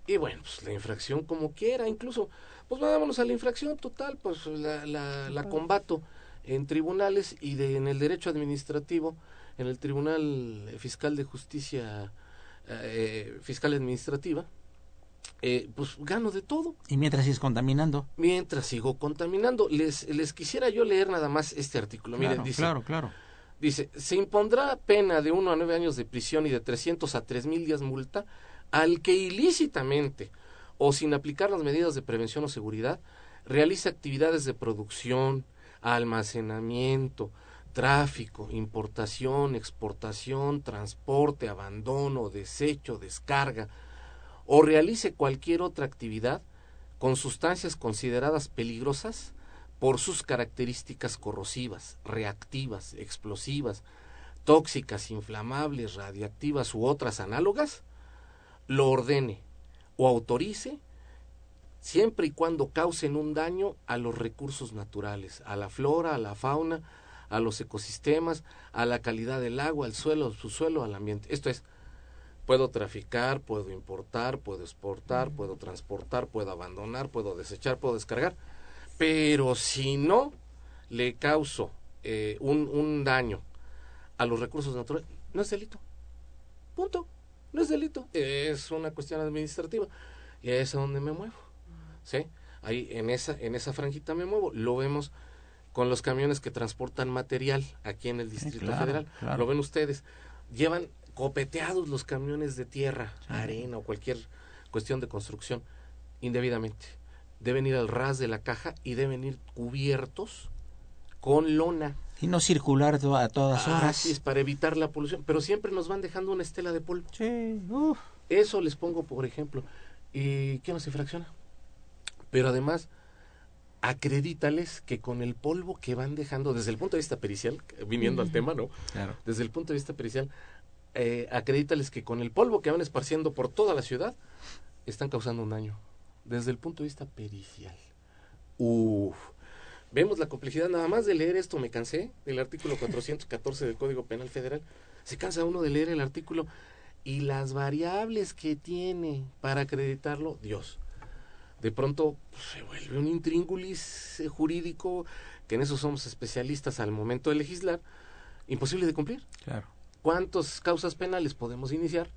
Speaker 2: Y bueno, pues la infracción como quiera, incluso, pues vámonos a la infracción total, pues la, la, la combato en tribunales y de, en el derecho administrativo, en el Tribunal Fiscal de Justicia eh, Fiscal Administrativa, eh, pues gano de todo.
Speaker 1: ¿Y mientras sigues contaminando?
Speaker 2: Mientras sigo contaminando. Les, les quisiera yo leer nada más este artículo.
Speaker 1: Claro,
Speaker 2: Miren, dice,
Speaker 1: claro, claro.
Speaker 2: Dice, se impondrá pena de 1 a 9 años de prisión y de 300 a 3 mil días multa al que ilícitamente o sin aplicar las medidas de prevención o seguridad realice actividades de producción, almacenamiento, tráfico, importación, exportación, transporte, abandono, desecho, descarga, o realice cualquier otra actividad con sustancias consideradas peligrosas por sus características corrosivas, reactivas, explosivas, tóxicas, inflamables, radiactivas u otras análogas, lo ordene o autorice siempre y cuando causen un daño a los recursos naturales, a la flora, a la fauna, a los ecosistemas, a la calidad del agua, al suelo, al subsuelo, al ambiente. Esto es, Puedo traficar, puedo importar, puedo exportar, puedo transportar, puedo abandonar, puedo desechar, puedo descargar. Pero si no le causo eh, un, un daño a los recursos naturales, no es delito. Punto. No es delito. Es una cuestión administrativa. Y es a donde me muevo. ¿Sí? Ahí en esa, en esa franjita me muevo. Lo vemos con los camiones que transportan material aquí en el Distrito
Speaker 1: claro,
Speaker 2: Federal.
Speaker 1: claro.
Speaker 2: Lo ven ustedes. Llevan copeteados los camiones de tierra, arena o cualquier cuestión de construcción indebidamente. Deben ir al ras de la caja y deben ir cubiertos con lona.
Speaker 1: Y no circular a todas horas.
Speaker 2: Así es, para evitar la polución. Pero siempre nos van dejando una estela de polvo.
Speaker 1: Sí.
Speaker 2: Eso les pongo, por ejemplo. ¿Y qué no se fracciona? Pero además, acredítales que con el polvo que van dejando, desde el punto de vista pericial, viniendo al tema, ¿no?
Speaker 1: Claro.
Speaker 2: Desde el punto de vista pericial, eh, acredítales que con el polvo que van esparciendo por toda la ciudad, están causando un daño. Desde el punto de vista pericial. Uf. Vemos la complejidad, nada más de leer esto me cansé, del artículo 414 del Código Penal Federal. Se cansa uno de leer el artículo y las variables que tiene para acreditarlo, Dios. De pronto pues, se vuelve un intríngulis eh, jurídico, que en eso somos especialistas al momento de legislar, imposible de cumplir.
Speaker 1: Claro.
Speaker 2: ¿Cuántas causas penales podemos iniciar?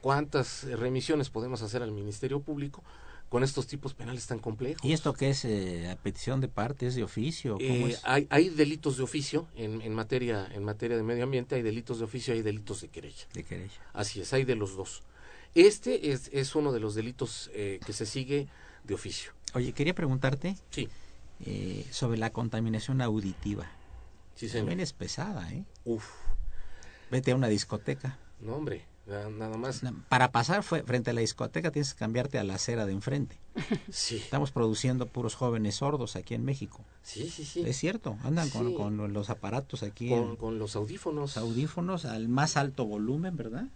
Speaker 2: ¿Cuántas remisiones podemos hacer al Ministerio Público con estos tipos penales tan complejos?
Speaker 1: ¿Y esto qué es? Eh, ¿A petición de parte? ¿Es de oficio? ¿Cómo
Speaker 2: Eh,
Speaker 1: es?
Speaker 2: hay, hay delitos de oficio en, en materia en materia de medio ambiente, hay delitos de oficio, hay delitos de querella.
Speaker 1: De querella.
Speaker 2: Así es, hay de los dos. Este es, es uno de los delitos eh, que se sigue de oficio.
Speaker 1: Oye, quería preguntarte
Speaker 2: Sí,
Speaker 1: sobre la contaminación auditiva.
Speaker 2: sí, señor.
Speaker 1: También es pesada, ¿eh?
Speaker 2: Uf,
Speaker 1: Vete a una discoteca.
Speaker 2: no, hombre, na- nada más.
Speaker 1: Para pasar fue- frente a la discoteca tienes que cambiarte a la acera de enfrente.
Speaker 2: Sí,
Speaker 1: Estamos produciendo puros jóvenes sordos aquí en México.
Speaker 2: sí, sí, sí.
Speaker 1: Es cierto, andan con,
Speaker 2: Sí.
Speaker 1: con los aparatos aquí,
Speaker 2: Con,
Speaker 1: en
Speaker 2: con los audífonos,
Speaker 1: audífonos al más alto volumen, ¿verdad?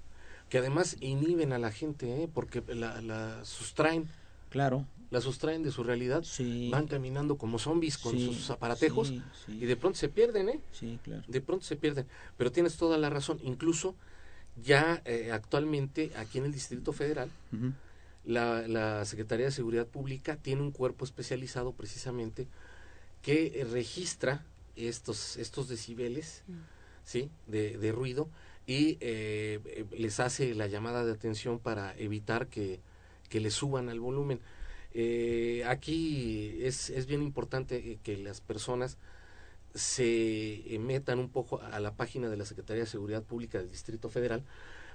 Speaker 2: que además inhiben a la gente, ¿eh? porque la, la sustraen,
Speaker 1: Claro.
Speaker 2: La sustraen de su realidad.
Speaker 1: Sí.
Speaker 2: Van caminando como zombies con
Speaker 1: Sí,
Speaker 2: sus aparatejos
Speaker 1: sí, sí.
Speaker 2: y de pronto se pierden, ¿eh?
Speaker 1: Sí, claro.
Speaker 2: de pronto se pierden. Pero tienes toda la razón. Incluso ya eh, actualmente aquí en el Distrito Federal, la, la Secretaría de Seguridad Pública tiene un cuerpo especializado precisamente que eh, registra estos, estos decibeles ¿sí? de, de ruido y eh, eh, les hace la llamada de atención para evitar que, que le suban al volumen. Eh, aquí es, es bien importante eh, que las personas se eh, metan un poco a la página de la Secretaría de Seguridad Pública del Distrito Federal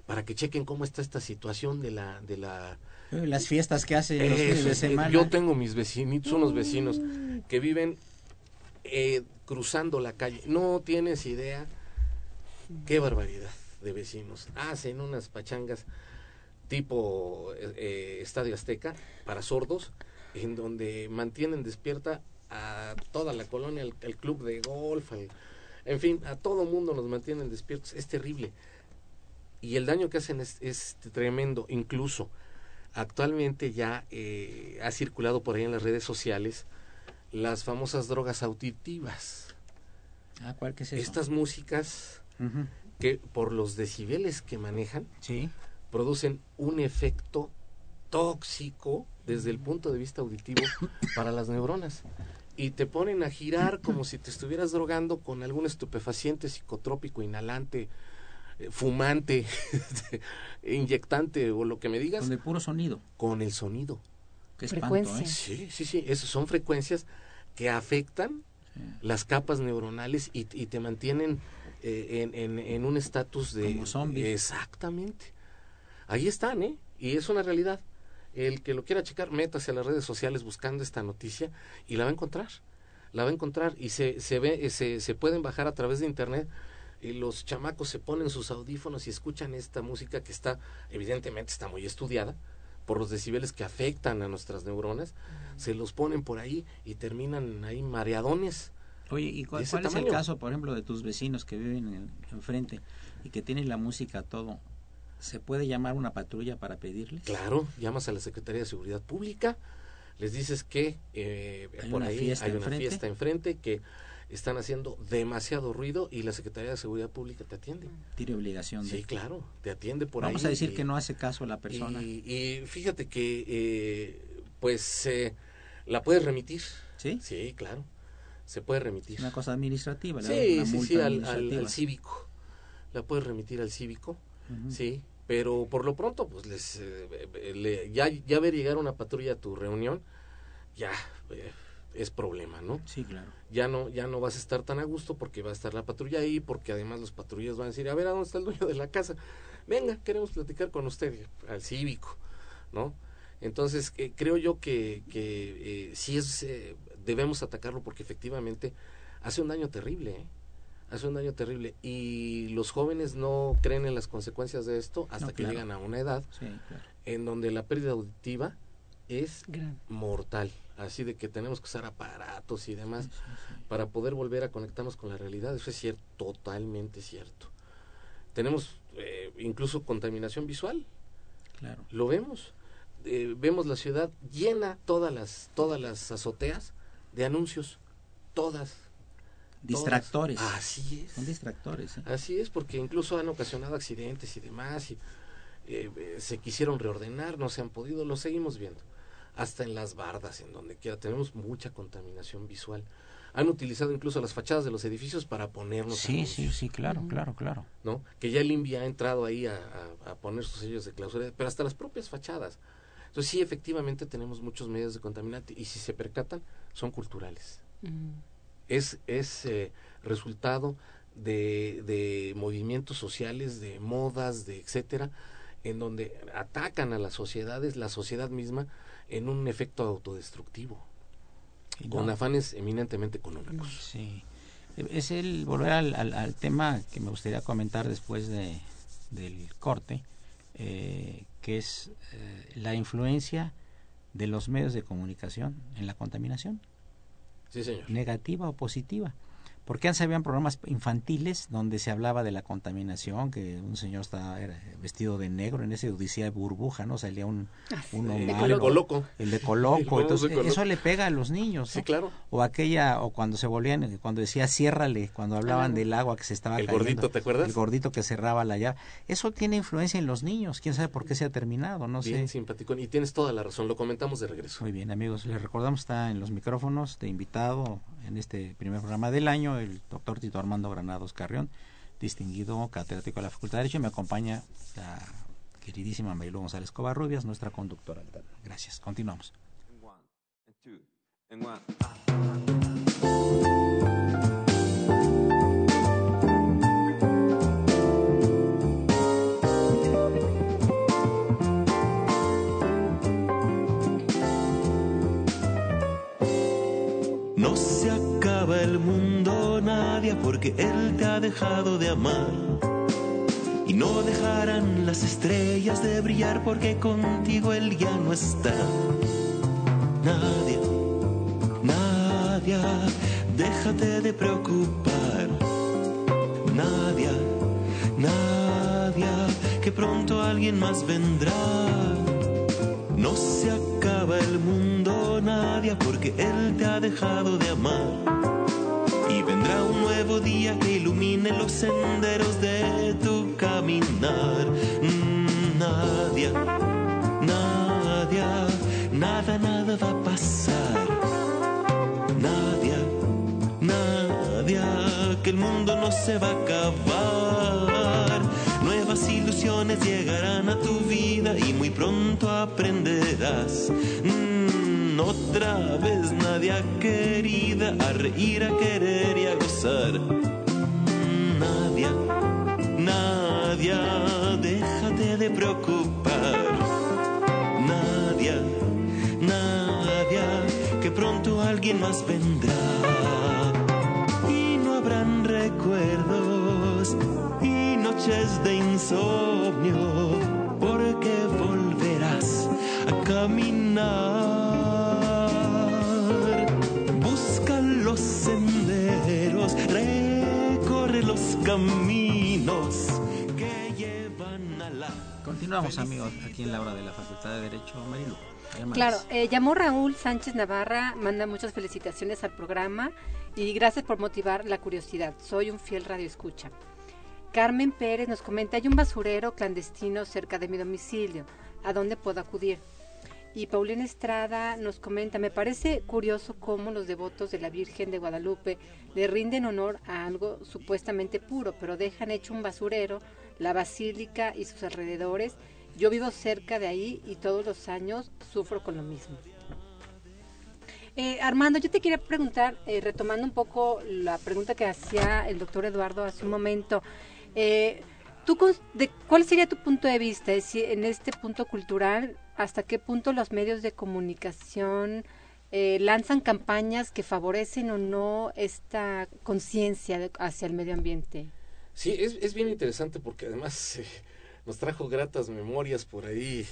Speaker 2: para que chequen cómo está esta situación de la de la
Speaker 1: Eh, Las fiestas que hacen los fines de semana.
Speaker 2: Yo tengo mis vecinitos, unos vecinos que viven eh, cruzando la calle. No tienes idea qué barbaridad de vecinos. Hacen unas pachangas tipo eh, eh, Estadio Azteca para sordos, en donde mantienen despierta a toda la colonia, al club de golf, en fin, a todo mundo nos mantienen despiertos. Es terrible. Y el daño que hacen es, es tremendo. Incluso actualmente ya eh, ha circulado por ahí en las redes sociales las famosas drogas auditivas.
Speaker 1: Ah, ¿cuál que es eso?
Speaker 2: Estas músicas que por los decibeles que manejan
Speaker 1: Sí.
Speaker 2: Producen un efecto tóxico desde el punto de vista auditivo para las neuronas y te ponen a girar como si te estuvieras drogando con algún estupefaciente psicotrópico, inhalante, eh, fumante, inyectante o lo que me digas,
Speaker 1: Con el puro sonido.
Speaker 2: con el sonido.
Speaker 1: Qué espanto,
Speaker 4: Frecuencia.
Speaker 1: ¿eh?
Speaker 2: Sí, sí, sí, esas son frecuencias que afectan las capas neuronales y, y te mantienen eh, en, en- en un estatus de...
Speaker 1: Como zombie.
Speaker 2: Exactamente. Ahí están, ¿eh? Y es una realidad. El que lo quiera checar, métase a las redes sociales buscando esta noticia y la va a encontrar. La va a encontrar y se, se ve, eh, se, se pueden bajar a través de internet y los chamacos se ponen sus audífonos y escuchan esta música que está, evidentemente está muy estudiada por los decibeles que afectan a nuestras neuronas, se los ponen por ahí y terminan ahí mareadones.
Speaker 1: Oye, ¿y cuál, es el caso, por ejemplo, de tus vecinos que viven en- enfrente y que tienen la música todo? ¿Se puede llamar una patrulla para pedirles?
Speaker 2: Claro, llamas a la Secretaría de Seguridad Pública, les dices que eh, por ahí hay una
Speaker 1: enfrente.
Speaker 2: fiesta enfrente, que están haciendo demasiado ruido y la Secretaría de Seguridad Pública te atiende.
Speaker 1: Tiene obligación de...
Speaker 2: Sí, claro, te atiende por
Speaker 1: Vamos
Speaker 2: ahí.
Speaker 1: a decir
Speaker 2: y-
Speaker 1: que no hace caso la persona.
Speaker 2: Y, y fíjate que, eh, pues, eh, la puedes remitir
Speaker 1: ¿Sí?
Speaker 2: Sí, claro. Se puede remitir.
Speaker 1: Una cosa administrativa. la-
Speaker 2: Sí,
Speaker 1: una
Speaker 2: sí, sí, al, al-
Speaker 1: administrativa.
Speaker 2: al cívico. La puedes remitir al cívico, sí. Pero por lo pronto, pues les, eh, eh, le- ya, ya ver llegar una patrulla a tu reunión, ya eh, es problema, ¿no?
Speaker 1: Sí, claro.
Speaker 2: Ya no, ya no vas a estar tan a gusto porque va a estar la patrulla ahí, porque además los patrulleros van a decir, a ver, ¿a dónde está el dueño de la casa? Venga, queremos platicar con usted, al cívico, ¿no? Entonces, eh, creo yo que, que eh, sí es, eh, debemos atacarlo porque efectivamente hace un daño terrible, ¿eh? Hace un daño terrible y los jóvenes no creen en las consecuencias de esto hasta
Speaker 1: No,
Speaker 2: que llegan a una edad
Speaker 1: Sí, claro.
Speaker 2: en donde la pérdida auditiva es
Speaker 4: Gran.
Speaker 2: mortal, así de que tenemos que usar aparatos y demás
Speaker 1: Sí, sí, sí.
Speaker 2: para poder volver a conectarnos con la realidad. Eso es cierto, totalmente cierto. Tenemos eh, incluso contaminación visual,
Speaker 1: Claro.
Speaker 2: lo vemos. Eh, vemos la ciudad llena, todas las, todas las azoteas de anuncios, todas.
Speaker 1: Distractores.
Speaker 2: todas. Así es.
Speaker 1: Son distractores. ¿eh?
Speaker 2: Así es, porque incluso han ocasionado accidentes y demás, y eh, eh, se quisieron reordenar, no se han podido, lo seguimos viendo. Hasta en las bardas, en donde quiera, tenemos mucha contaminación visual. Han utilizado incluso las fachadas de los edificios para ponernos
Speaker 1: Sí, sí,
Speaker 2: anuncios,
Speaker 1: sí, claro, claro, claro.
Speaker 2: ¿no? Que ya el INVI ha entrado ahí a, a- a poner sus sellos de clausura, pero hasta las propias fachadas. Entonces sí, efectivamente tenemos muchos medios de contaminante y si se percatan, son culturales
Speaker 4: Mm.
Speaker 2: Es, es eh, resultado de, de movimientos sociales, de modas, de etcétera, en donde atacan a las sociedades, la sociedad misma, en un efecto autodestructivo, con afanes eminentemente económicos.
Speaker 1: Sí. Es el volver al, al, al tema que me gustaría comentar después de, del corte, eh, que es eh, la influencia de los medios de comunicación en la contaminación,
Speaker 2: Sí, señor.
Speaker 1: negativa o positiva. Porque antes habían programas infantiles donde se hablaba de la contaminación, que un señor estaba era vestido de negro en ese Odisea de burbuja, ¿no? Salía un, uno
Speaker 2: El
Speaker 1: malo,
Speaker 2: Coloco.
Speaker 1: el de Coloco, entonces
Speaker 2: Coloco.
Speaker 1: eso le pega a los niños,
Speaker 2: Sí, claro.
Speaker 1: o aquella o cuando se volvían cuando decía ciérrale cuando hablaban del agua que se estaba
Speaker 2: El
Speaker 1: cayendo,
Speaker 2: gordito, ¿te acuerdas?
Speaker 1: el gordito que cerraba la llave eso tiene influencia en los niños quién sabe por qué se ha terminado no
Speaker 2: Bien
Speaker 1: sé
Speaker 2: simpático. Y tienes toda la razón, lo comentamos de regreso.
Speaker 1: muy bien amigos les recordamos está en los micrófonos de invitado en este primer programa del año el doctor Tito Armando Granados Carrión distinguido catedrático de la Facultad de Derecho y me acompaña la queridísima Marilu González Covarrubias nuestra conductora gracias. Continuamos.
Speaker 6: Él te ha dejado de amar. Y no dejarán las estrellas de brillar porque contigo Él ya no está. Nadia, Nadia, déjate de preocupar. Nadia, Nadia, que pronto alguien más vendrá. No se acaba el mundo, Nadia, porque Él te ha dejado de amar. Vendrá un nuevo día que ilumine los senderos de tu caminar. Mm, Nadia, Nadia, nada, nada va a pasar. Nadia, Nadia, que el mundo no se va a acabar. Nuevas ilusiones llegarán a tu vida y muy pronto aprenderás. Mm, otra vez, Nadia querida, a reír, a querer y a gozar. Nadia, Nadia, déjate de preocupar. Nadia, Nadia, que pronto alguien más vendrá. Y no habrán recuerdos y noches de insomnio, porque volverás a caminar.
Speaker 1: Continuamos amigos aquí en la hora de la Facultad de Derecho Marilu
Speaker 4: Claro, eh, llamó Raúl Sánchez Navarra, manda muchas felicitaciones al programa y gracias por motivar la curiosidad. Soy un fiel radioescucha. Carmen Pérez nos comenta, hay un basurero clandestino cerca de mi domicilio. ¿A dónde puedo acudir? Y Paulina Estrada nos comenta, me parece curioso cómo los devotos de la Virgen de Guadalupe le rinden honor a algo supuestamente puro, pero dejan hecho un basurero, la basílica y sus alrededores. Yo vivo cerca de ahí y todos los años sufro con lo mismo. Eh, Armando, yo te quería preguntar, eh, retomando un poco la pregunta que hacía el doctor Eduardo hace un momento, eh, ¿tú, de, ¿cuál sería tu punto de vista Es decir, en este punto cultural? ¿Hasta qué punto los medios de comunicación eh, lanzan campañas que favorecen o no esta conciencia hacia el medio ambiente?
Speaker 2: Sí, es, es bien interesante porque además eh, nos trajo gratas memorias por ahí.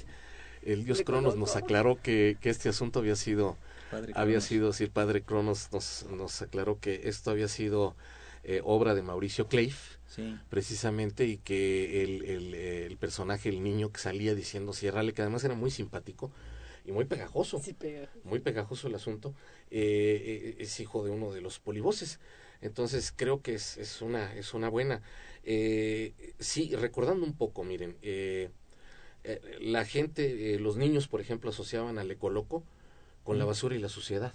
Speaker 2: El dios Cronos nos aclaró que, que este asunto había sido,
Speaker 1: Padre
Speaker 2: había
Speaker 1: Cronos.
Speaker 2: sido, sí, el padre Cronos nos, nos aclaró que esto había sido eh, obra de Mauricio Cleif,
Speaker 1: Sí.
Speaker 2: precisamente, y que el, el, el personaje, el niño que salía diciendo ciérrale, que además era muy simpático y muy pegajoso muy pegajoso el asunto, eh, eh, es hijo de uno de los polivoces. Entonces creo que es, es una es una buena. Eh, sí, recordando un poco, miren, eh, eh, la gente, eh, los niños, por ejemplo, asociaban al ecoloco con la basura y la suciedad.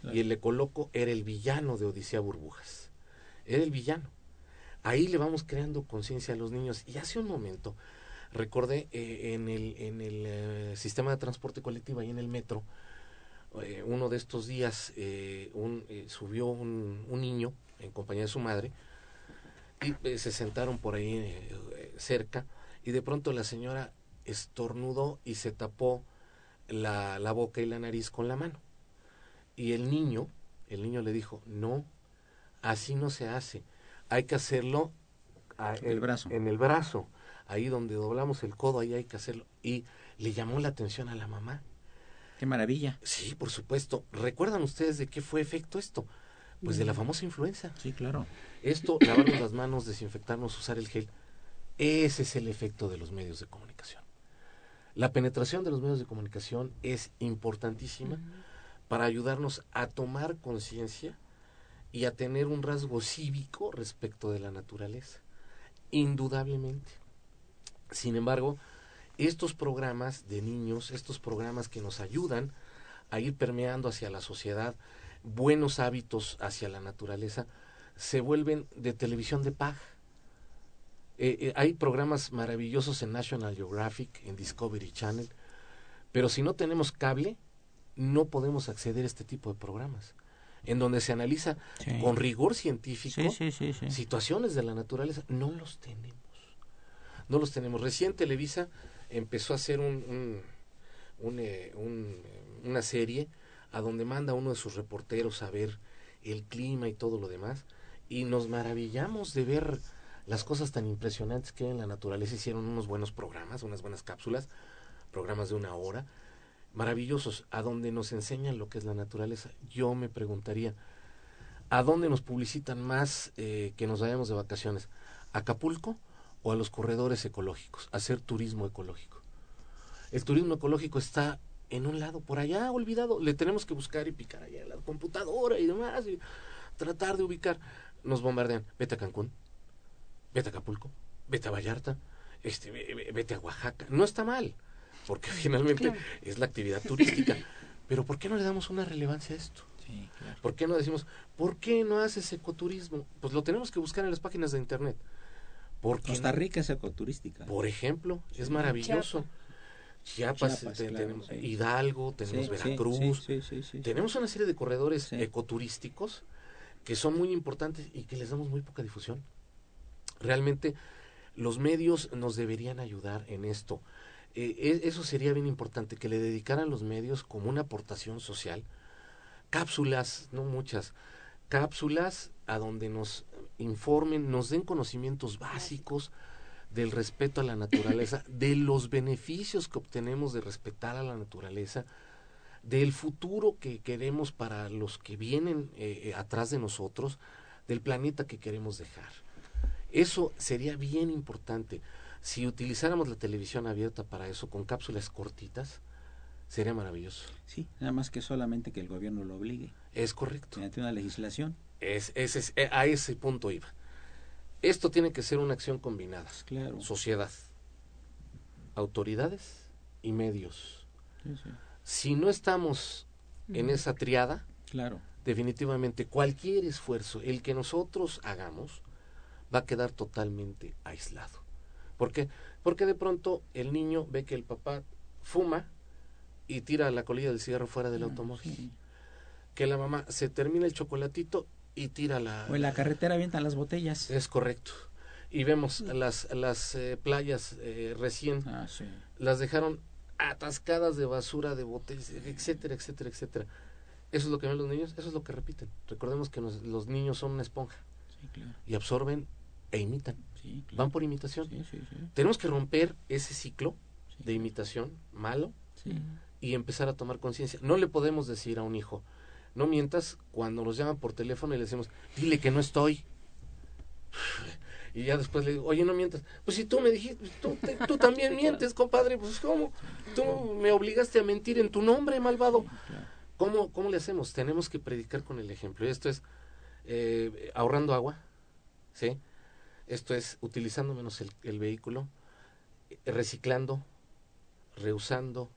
Speaker 1: Claro.
Speaker 2: Y el ecoloco era el villano de Odisea Burbujas. Era el villano. Ahí le vamos creando conciencia a los niños. Y hace un momento recordé eh, en el, en el sistema de transporte colectivo y en el metro, eh, uno de estos días eh, un, eh, subió un, un niño en compañía de su madre y eh, se sentaron por ahí cerca y de pronto la señora estornudó y se tapó la, la boca y la nariz con la mano. Y el niño, el niño le dijo, no, así no se hace, hay que hacerlo a-
Speaker 1: En el brazo.
Speaker 2: En el brazo, ahí donde doblamos el codo, ahí hay que hacerlo. Y le llamó la atención a la mamá.
Speaker 1: Qué maravilla.
Speaker 2: Sí, por supuesto. ¿Recuerdan ustedes de qué fue efecto esto? Pues de la famosa influenza.
Speaker 1: Sí, claro.
Speaker 2: Esto, lavarnos las manos, desinfectarnos, usar el gel, ese es el efecto de los medios de comunicación. La penetración de los medios de comunicación es importantísima para ayudarnos a tomar conciencia y a tener un rasgo cívico respecto de la naturaleza. Indudablemente. Sin embargo, estos programas de niños, estos programas que nos ayudan a ir permeando hacia la sociedad buenos hábitos hacia la naturaleza, se vuelven de televisión de paga. Eh, eh, hay programas maravillosos en National Geographic, en Discovery Channel, pero si no tenemos cable, no podemos acceder a este tipo de programas, en donde se analiza
Speaker 1: Sí.
Speaker 2: con rigor científico
Speaker 1: sí, sí.
Speaker 2: situaciones de la naturaleza. No los tenemos. No los tenemos. Recién Televisa empezó a hacer un, un- eh, un, una serie a donde manda uno de sus reporteros a ver el clima y todo lo demás. Y nos maravillamos de ver las cosas tan impresionantes que en la naturaleza. Hicieron unos buenos programas, unas buenas cápsulas, programas de una hora, maravillosos, a donde nos enseñan lo que es la naturaleza. Yo me preguntaría, ¿a dónde nos publicitan más eh, que nos vayamos de vacaciones? ¿A Acapulco o a los corredores ecológicos? Hacer turismo ecológico. El turismo ecológico está en un lado por allá olvidado. Le tenemos que buscar y picar allá en la computadora y demás y tratar de ubicar. Nos bombardean. Vete a Cancún, vete a Acapulco, vete a Vallarta, este, ve- ve- vete a Oaxaca. No está mal, porque finalmente es la actividad turística. Pero ¿por qué no le damos una relevancia a esto?
Speaker 1: Sí, claro.
Speaker 2: ¿Por qué no decimos, ¿por qué no haces ecoturismo? Pues lo tenemos que buscar en las páginas de internet. Porque,
Speaker 1: Costa Rica es ecoturística.
Speaker 2: por ejemplo, es maravilloso. Chiapas,
Speaker 1: Chiapas,
Speaker 2: te-
Speaker 1: claro,
Speaker 2: tenemos
Speaker 1: sí.
Speaker 2: Hidalgo, tenemos
Speaker 1: Sí,
Speaker 2: Veracruz,
Speaker 1: sí, sí, sí, sí.
Speaker 2: tenemos una serie de corredores ecoturísticos que son muy importantes y que les damos muy poca difusión. Realmente los medios nos deberían ayudar en esto. Eh, e- eso sería bien importante, que le dedicaran los medios como una aportación social. Cápsulas, no muchas, cápsulas a donde nos informen, nos den conocimientos básicos del respeto a la naturaleza, de los beneficios que obtenemos de respetar a la naturaleza, del futuro que queremos para los que vienen eh, eh, atrás de nosotros, del planeta que queremos dejar. Eso sería bien importante. Si utilizáramos la televisión abierta para eso, con cápsulas cortitas, sería maravilloso.
Speaker 1: Sí, nada más que solamente que el gobierno lo obligue
Speaker 2: Es correcto.
Speaker 1: mediante una legislación.
Speaker 2: Es, es- es- eh, a ese punto iba. Esto tiene que ser una acción combinada.
Speaker 1: Claro.
Speaker 2: Sociedad, autoridades y medios.
Speaker 1: Sí, sí.
Speaker 2: Si no estamos en esa triada,
Speaker 1: Claro.
Speaker 2: definitivamente cualquier esfuerzo, el que nosotros hagamos, va a quedar totalmente aislado. ¿Por qué? Porque de pronto el niño ve que el papá fuma y tira la colilla del cigarro fuera del automóvil.
Speaker 1: Sí.
Speaker 2: Que la mamá se termina el chocolatito y tira la...
Speaker 1: O en la carretera avientan las botellas.
Speaker 2: Es correcto. Y vemos las, las eh, playas eh, recién,
Speaker 1: Ah, sí.
Speaker 2: las dejaron atascadas de basura, de botellas, etcétera, etcétera, etcétera. Eso es lo que ven los niños, eso es lo que repiten. Recordemos que nos- los niños son una esponja
Speaker 1: Sí, claro.
Speaker 2: y absorben e imitan.
Speaker 1: Sí, claro.
Speaker 2: Van por imitación.
Speaker 1: Sí, sí, sí.
Speaker 2: Tenemos que romper ese ciclo de imitación malo y empezar a tomar conciencia. No le podemos decir a un hijo, no mientas cuando nos llaman por teléfono y le decimos, dile que no estoy. Y ya después le digo, oye, no mientas. Pues si tú me dijiste, tú, te- tú también mientes, compadre, pues ¿cómo? Tú me obligaste a mentir en tu nombre, malvado. ¿Cómo, cómo le hacemos? Tenemos que predicar con el ejemplo. Y esto es eh, ahorrando agua, ¿sí? Esto es utilizando menos el, el vehículo, eh, reciclando, reusando,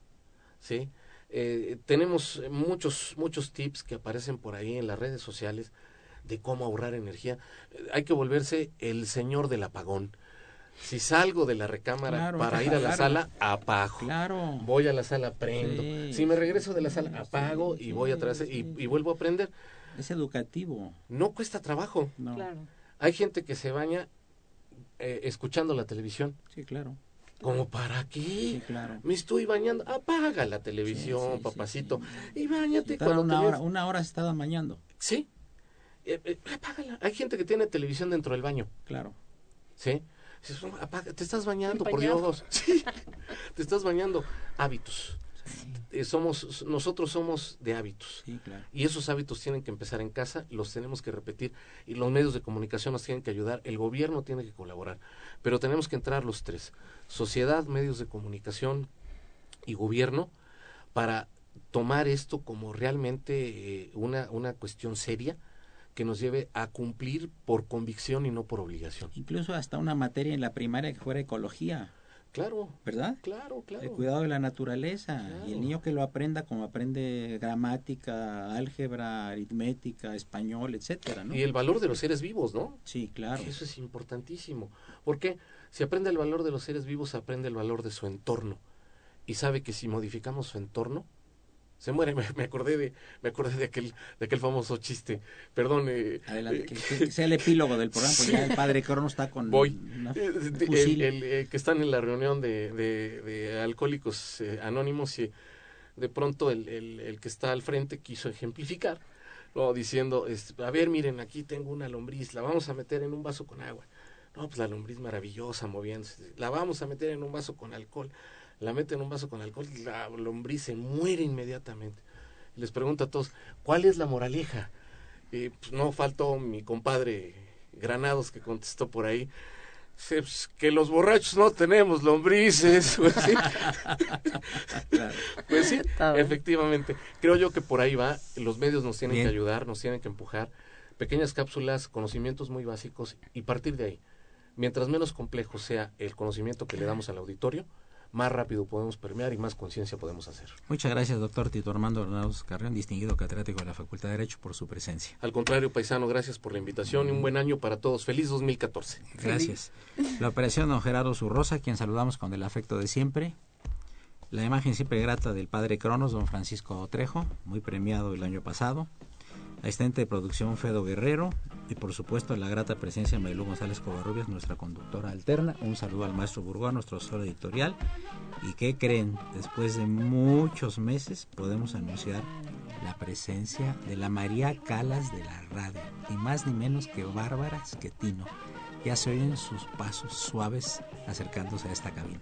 Speaker 2: ¿sí? Eh, tenemos muchos, muchos tips que aparecen por ahí en las redes sociales de cómo ahorrar energía. Eh, hay que volverse el señor del apagón. Si salgo de la recámara
Speaker 1: Claro,
Speaker 2: para ir a la sala, apago.
Speaker 1: Claro.
Speaker 2: Voy a la sala, prendo.
Speaker 1: Sí,
Speaker 2: si me regreso de la
Speaker 1: sí,
Speaker 2: sala, apago
Speaker 1: sí,
Speaker 2: y voy atrás
Speaker 1: sí,
Speaker 2: y, vuelvo a prender.
Speaker 1: Es educativo.
Speaker 2: No cuesta trabajo.
Speaker 1: No.
Speaker 4: Claro.
Speaker 2: Hay gente que se baña eh, escuchando la televisión.
Speaker 1: Sí, claro.
Speaker 2: ¿Como para
Speaker 1: Sí,
Speaker 2: qué?
Speaker 1: claro.
Speaker 2: Me estoy bañando. Apaga la
Speaker 1: Sí,
Speaker 2: televisión,
Speaker 1: sí, sí,
Speaker 2: papacito.
Speaker 1: sí.
Speaker 2: Y bañate cuando
Speaker 1: una
Speaker 2: te
Speaker 1: hora, una hora se estaba bañando.
Speaker 2: Sí. Eh, eh, apágala. Hay gente que tiene televisión dentro del baño.
Speaker 1: Claro.
Speaker 2: ¿Sí? Dices, "No, apaga, te estás bañando, por. Dios. Sí, te estás bañando. Hábitos. Eh, somos, nosotros somos de hábitos.
Speaker 1: Sí, claro.
Speaker 2: Y esos hábitos tienen que empezar en casa, los tenemos que repetir y los medios de comunicación nos tienen que ayudar, el gobierno tiene que colaborar, pero tenemos que entrar los tres, sociedad, medios de comunicación y gobierno, para tomar esto como realmente eh, una, una cuestión seria que nos lleve a cumplir por convicción y no por obligación.
Speaker 1: Incluso hasta una materia en la primaria que fuera ecología,
Speaker 2: Claro,
Speaker 1: ¿verdad?
Speaker 2: claro, claro.
Speaker 1: El cuidado de la naturaleza. Y el niño que lo aprenda, como aprende gramática, álgebra, aritmética, español, etcétera, ¿no?
Speaker 2: Y el valor de los seres vivos, ¿no?
Speaker 1: Sí, claro.
Speaker 2: Eso es importantísimo. Porque si aprende el valor de los seres vivos, aprende el valor de su entorno. Y sabe que si modificamos su entorno, se muere. Me, me acordé de, me acordé de aquel, de aquel famoso chiste. Perdón. eh,
Speaker 1: Adelante,
Speaker 2: eh,
Speaker 1: que, sea el epílogo del programa, porque ya el padre Crono está con
Speaker 2: Voy.
Speaker 1: una-
Speaker 2: eh, el, el, eh, que están en la reunión de, de, de alcohólicos eh, anónimos y de pronto el, el, el que está al frente quiso ejemplificar, ¿no? diciendo, este, a ver, miren, aquí tengo una lombriz, la vamos a meter en un vaso con agua. No, pues la lombriz maravillosa moviéndose. La vamos a meter en un vaso con alcohol. La mete en un vaso con alcohol y la lombriz se muere inmediatamente. Les pregunto a todos, ¿cuál es la moraleja? Y pues, no faltó mi compadre Granados que contestó por ahí. "Sí, pues, que los borrachos no tenemos lombrices. Pues sí,
Speaker 1: Claro.
Speaker 2: pues sí, efectivamente. Creo yo que por ahí va. Los medios nos tienen
Speaker 1: Bien.
Speaker 2: que ayudar, nos tienen que empujar. Pequeñas cápsulas, conocimientos muy básicos y partir de ahí. Mientras menos complejo sea el conocimiento que le damos al auditorio, más rápido podemos permear y más conciencia podemos hacer.
Speaker 1: Muchas gracias, doctor Tito Armando Hernández Carrión, distinguido catedrático de la Facultad de Derecho, por su presencia.
Speaker 2: Al contrario, paisano, gracias por la invitación y un buen año para todos. Feliz 2014.
Speaker 1: Gracias. La operación don Gerardo Zurrosa, quien saludamos con el afecto de siempre. La imagen siempre grata del padre Cronos, don Francisco Trejo, muy premiado el año pasado. Asistente de producción Fedo Guerrero. Y por supuesto la grata presencia de Maylú González Covarrubias, nuestra conductora alterna. Un saludo al maestro Burgoa, nuestro asesor editorial. ¿Y qué creen? Después de muchos meses podemos anunciar la presencia de la María Calas de la radio. Ni más ni menos que Bárbara Schettino. Ya se oyen sus pasos suaves acercándose a esta cabina.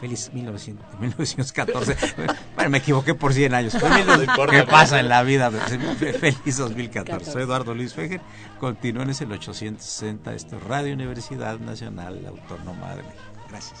Speaker 1: Feliz 1900 1914. bueno, me equivoqué por 100 años. ¿Qué pasa en la vida? Feliz 2014. Soy Eduardo Luis Fejer. Continúen en el 860. Esto es Radio Universidad Nacional Autónoma de México. Gracias.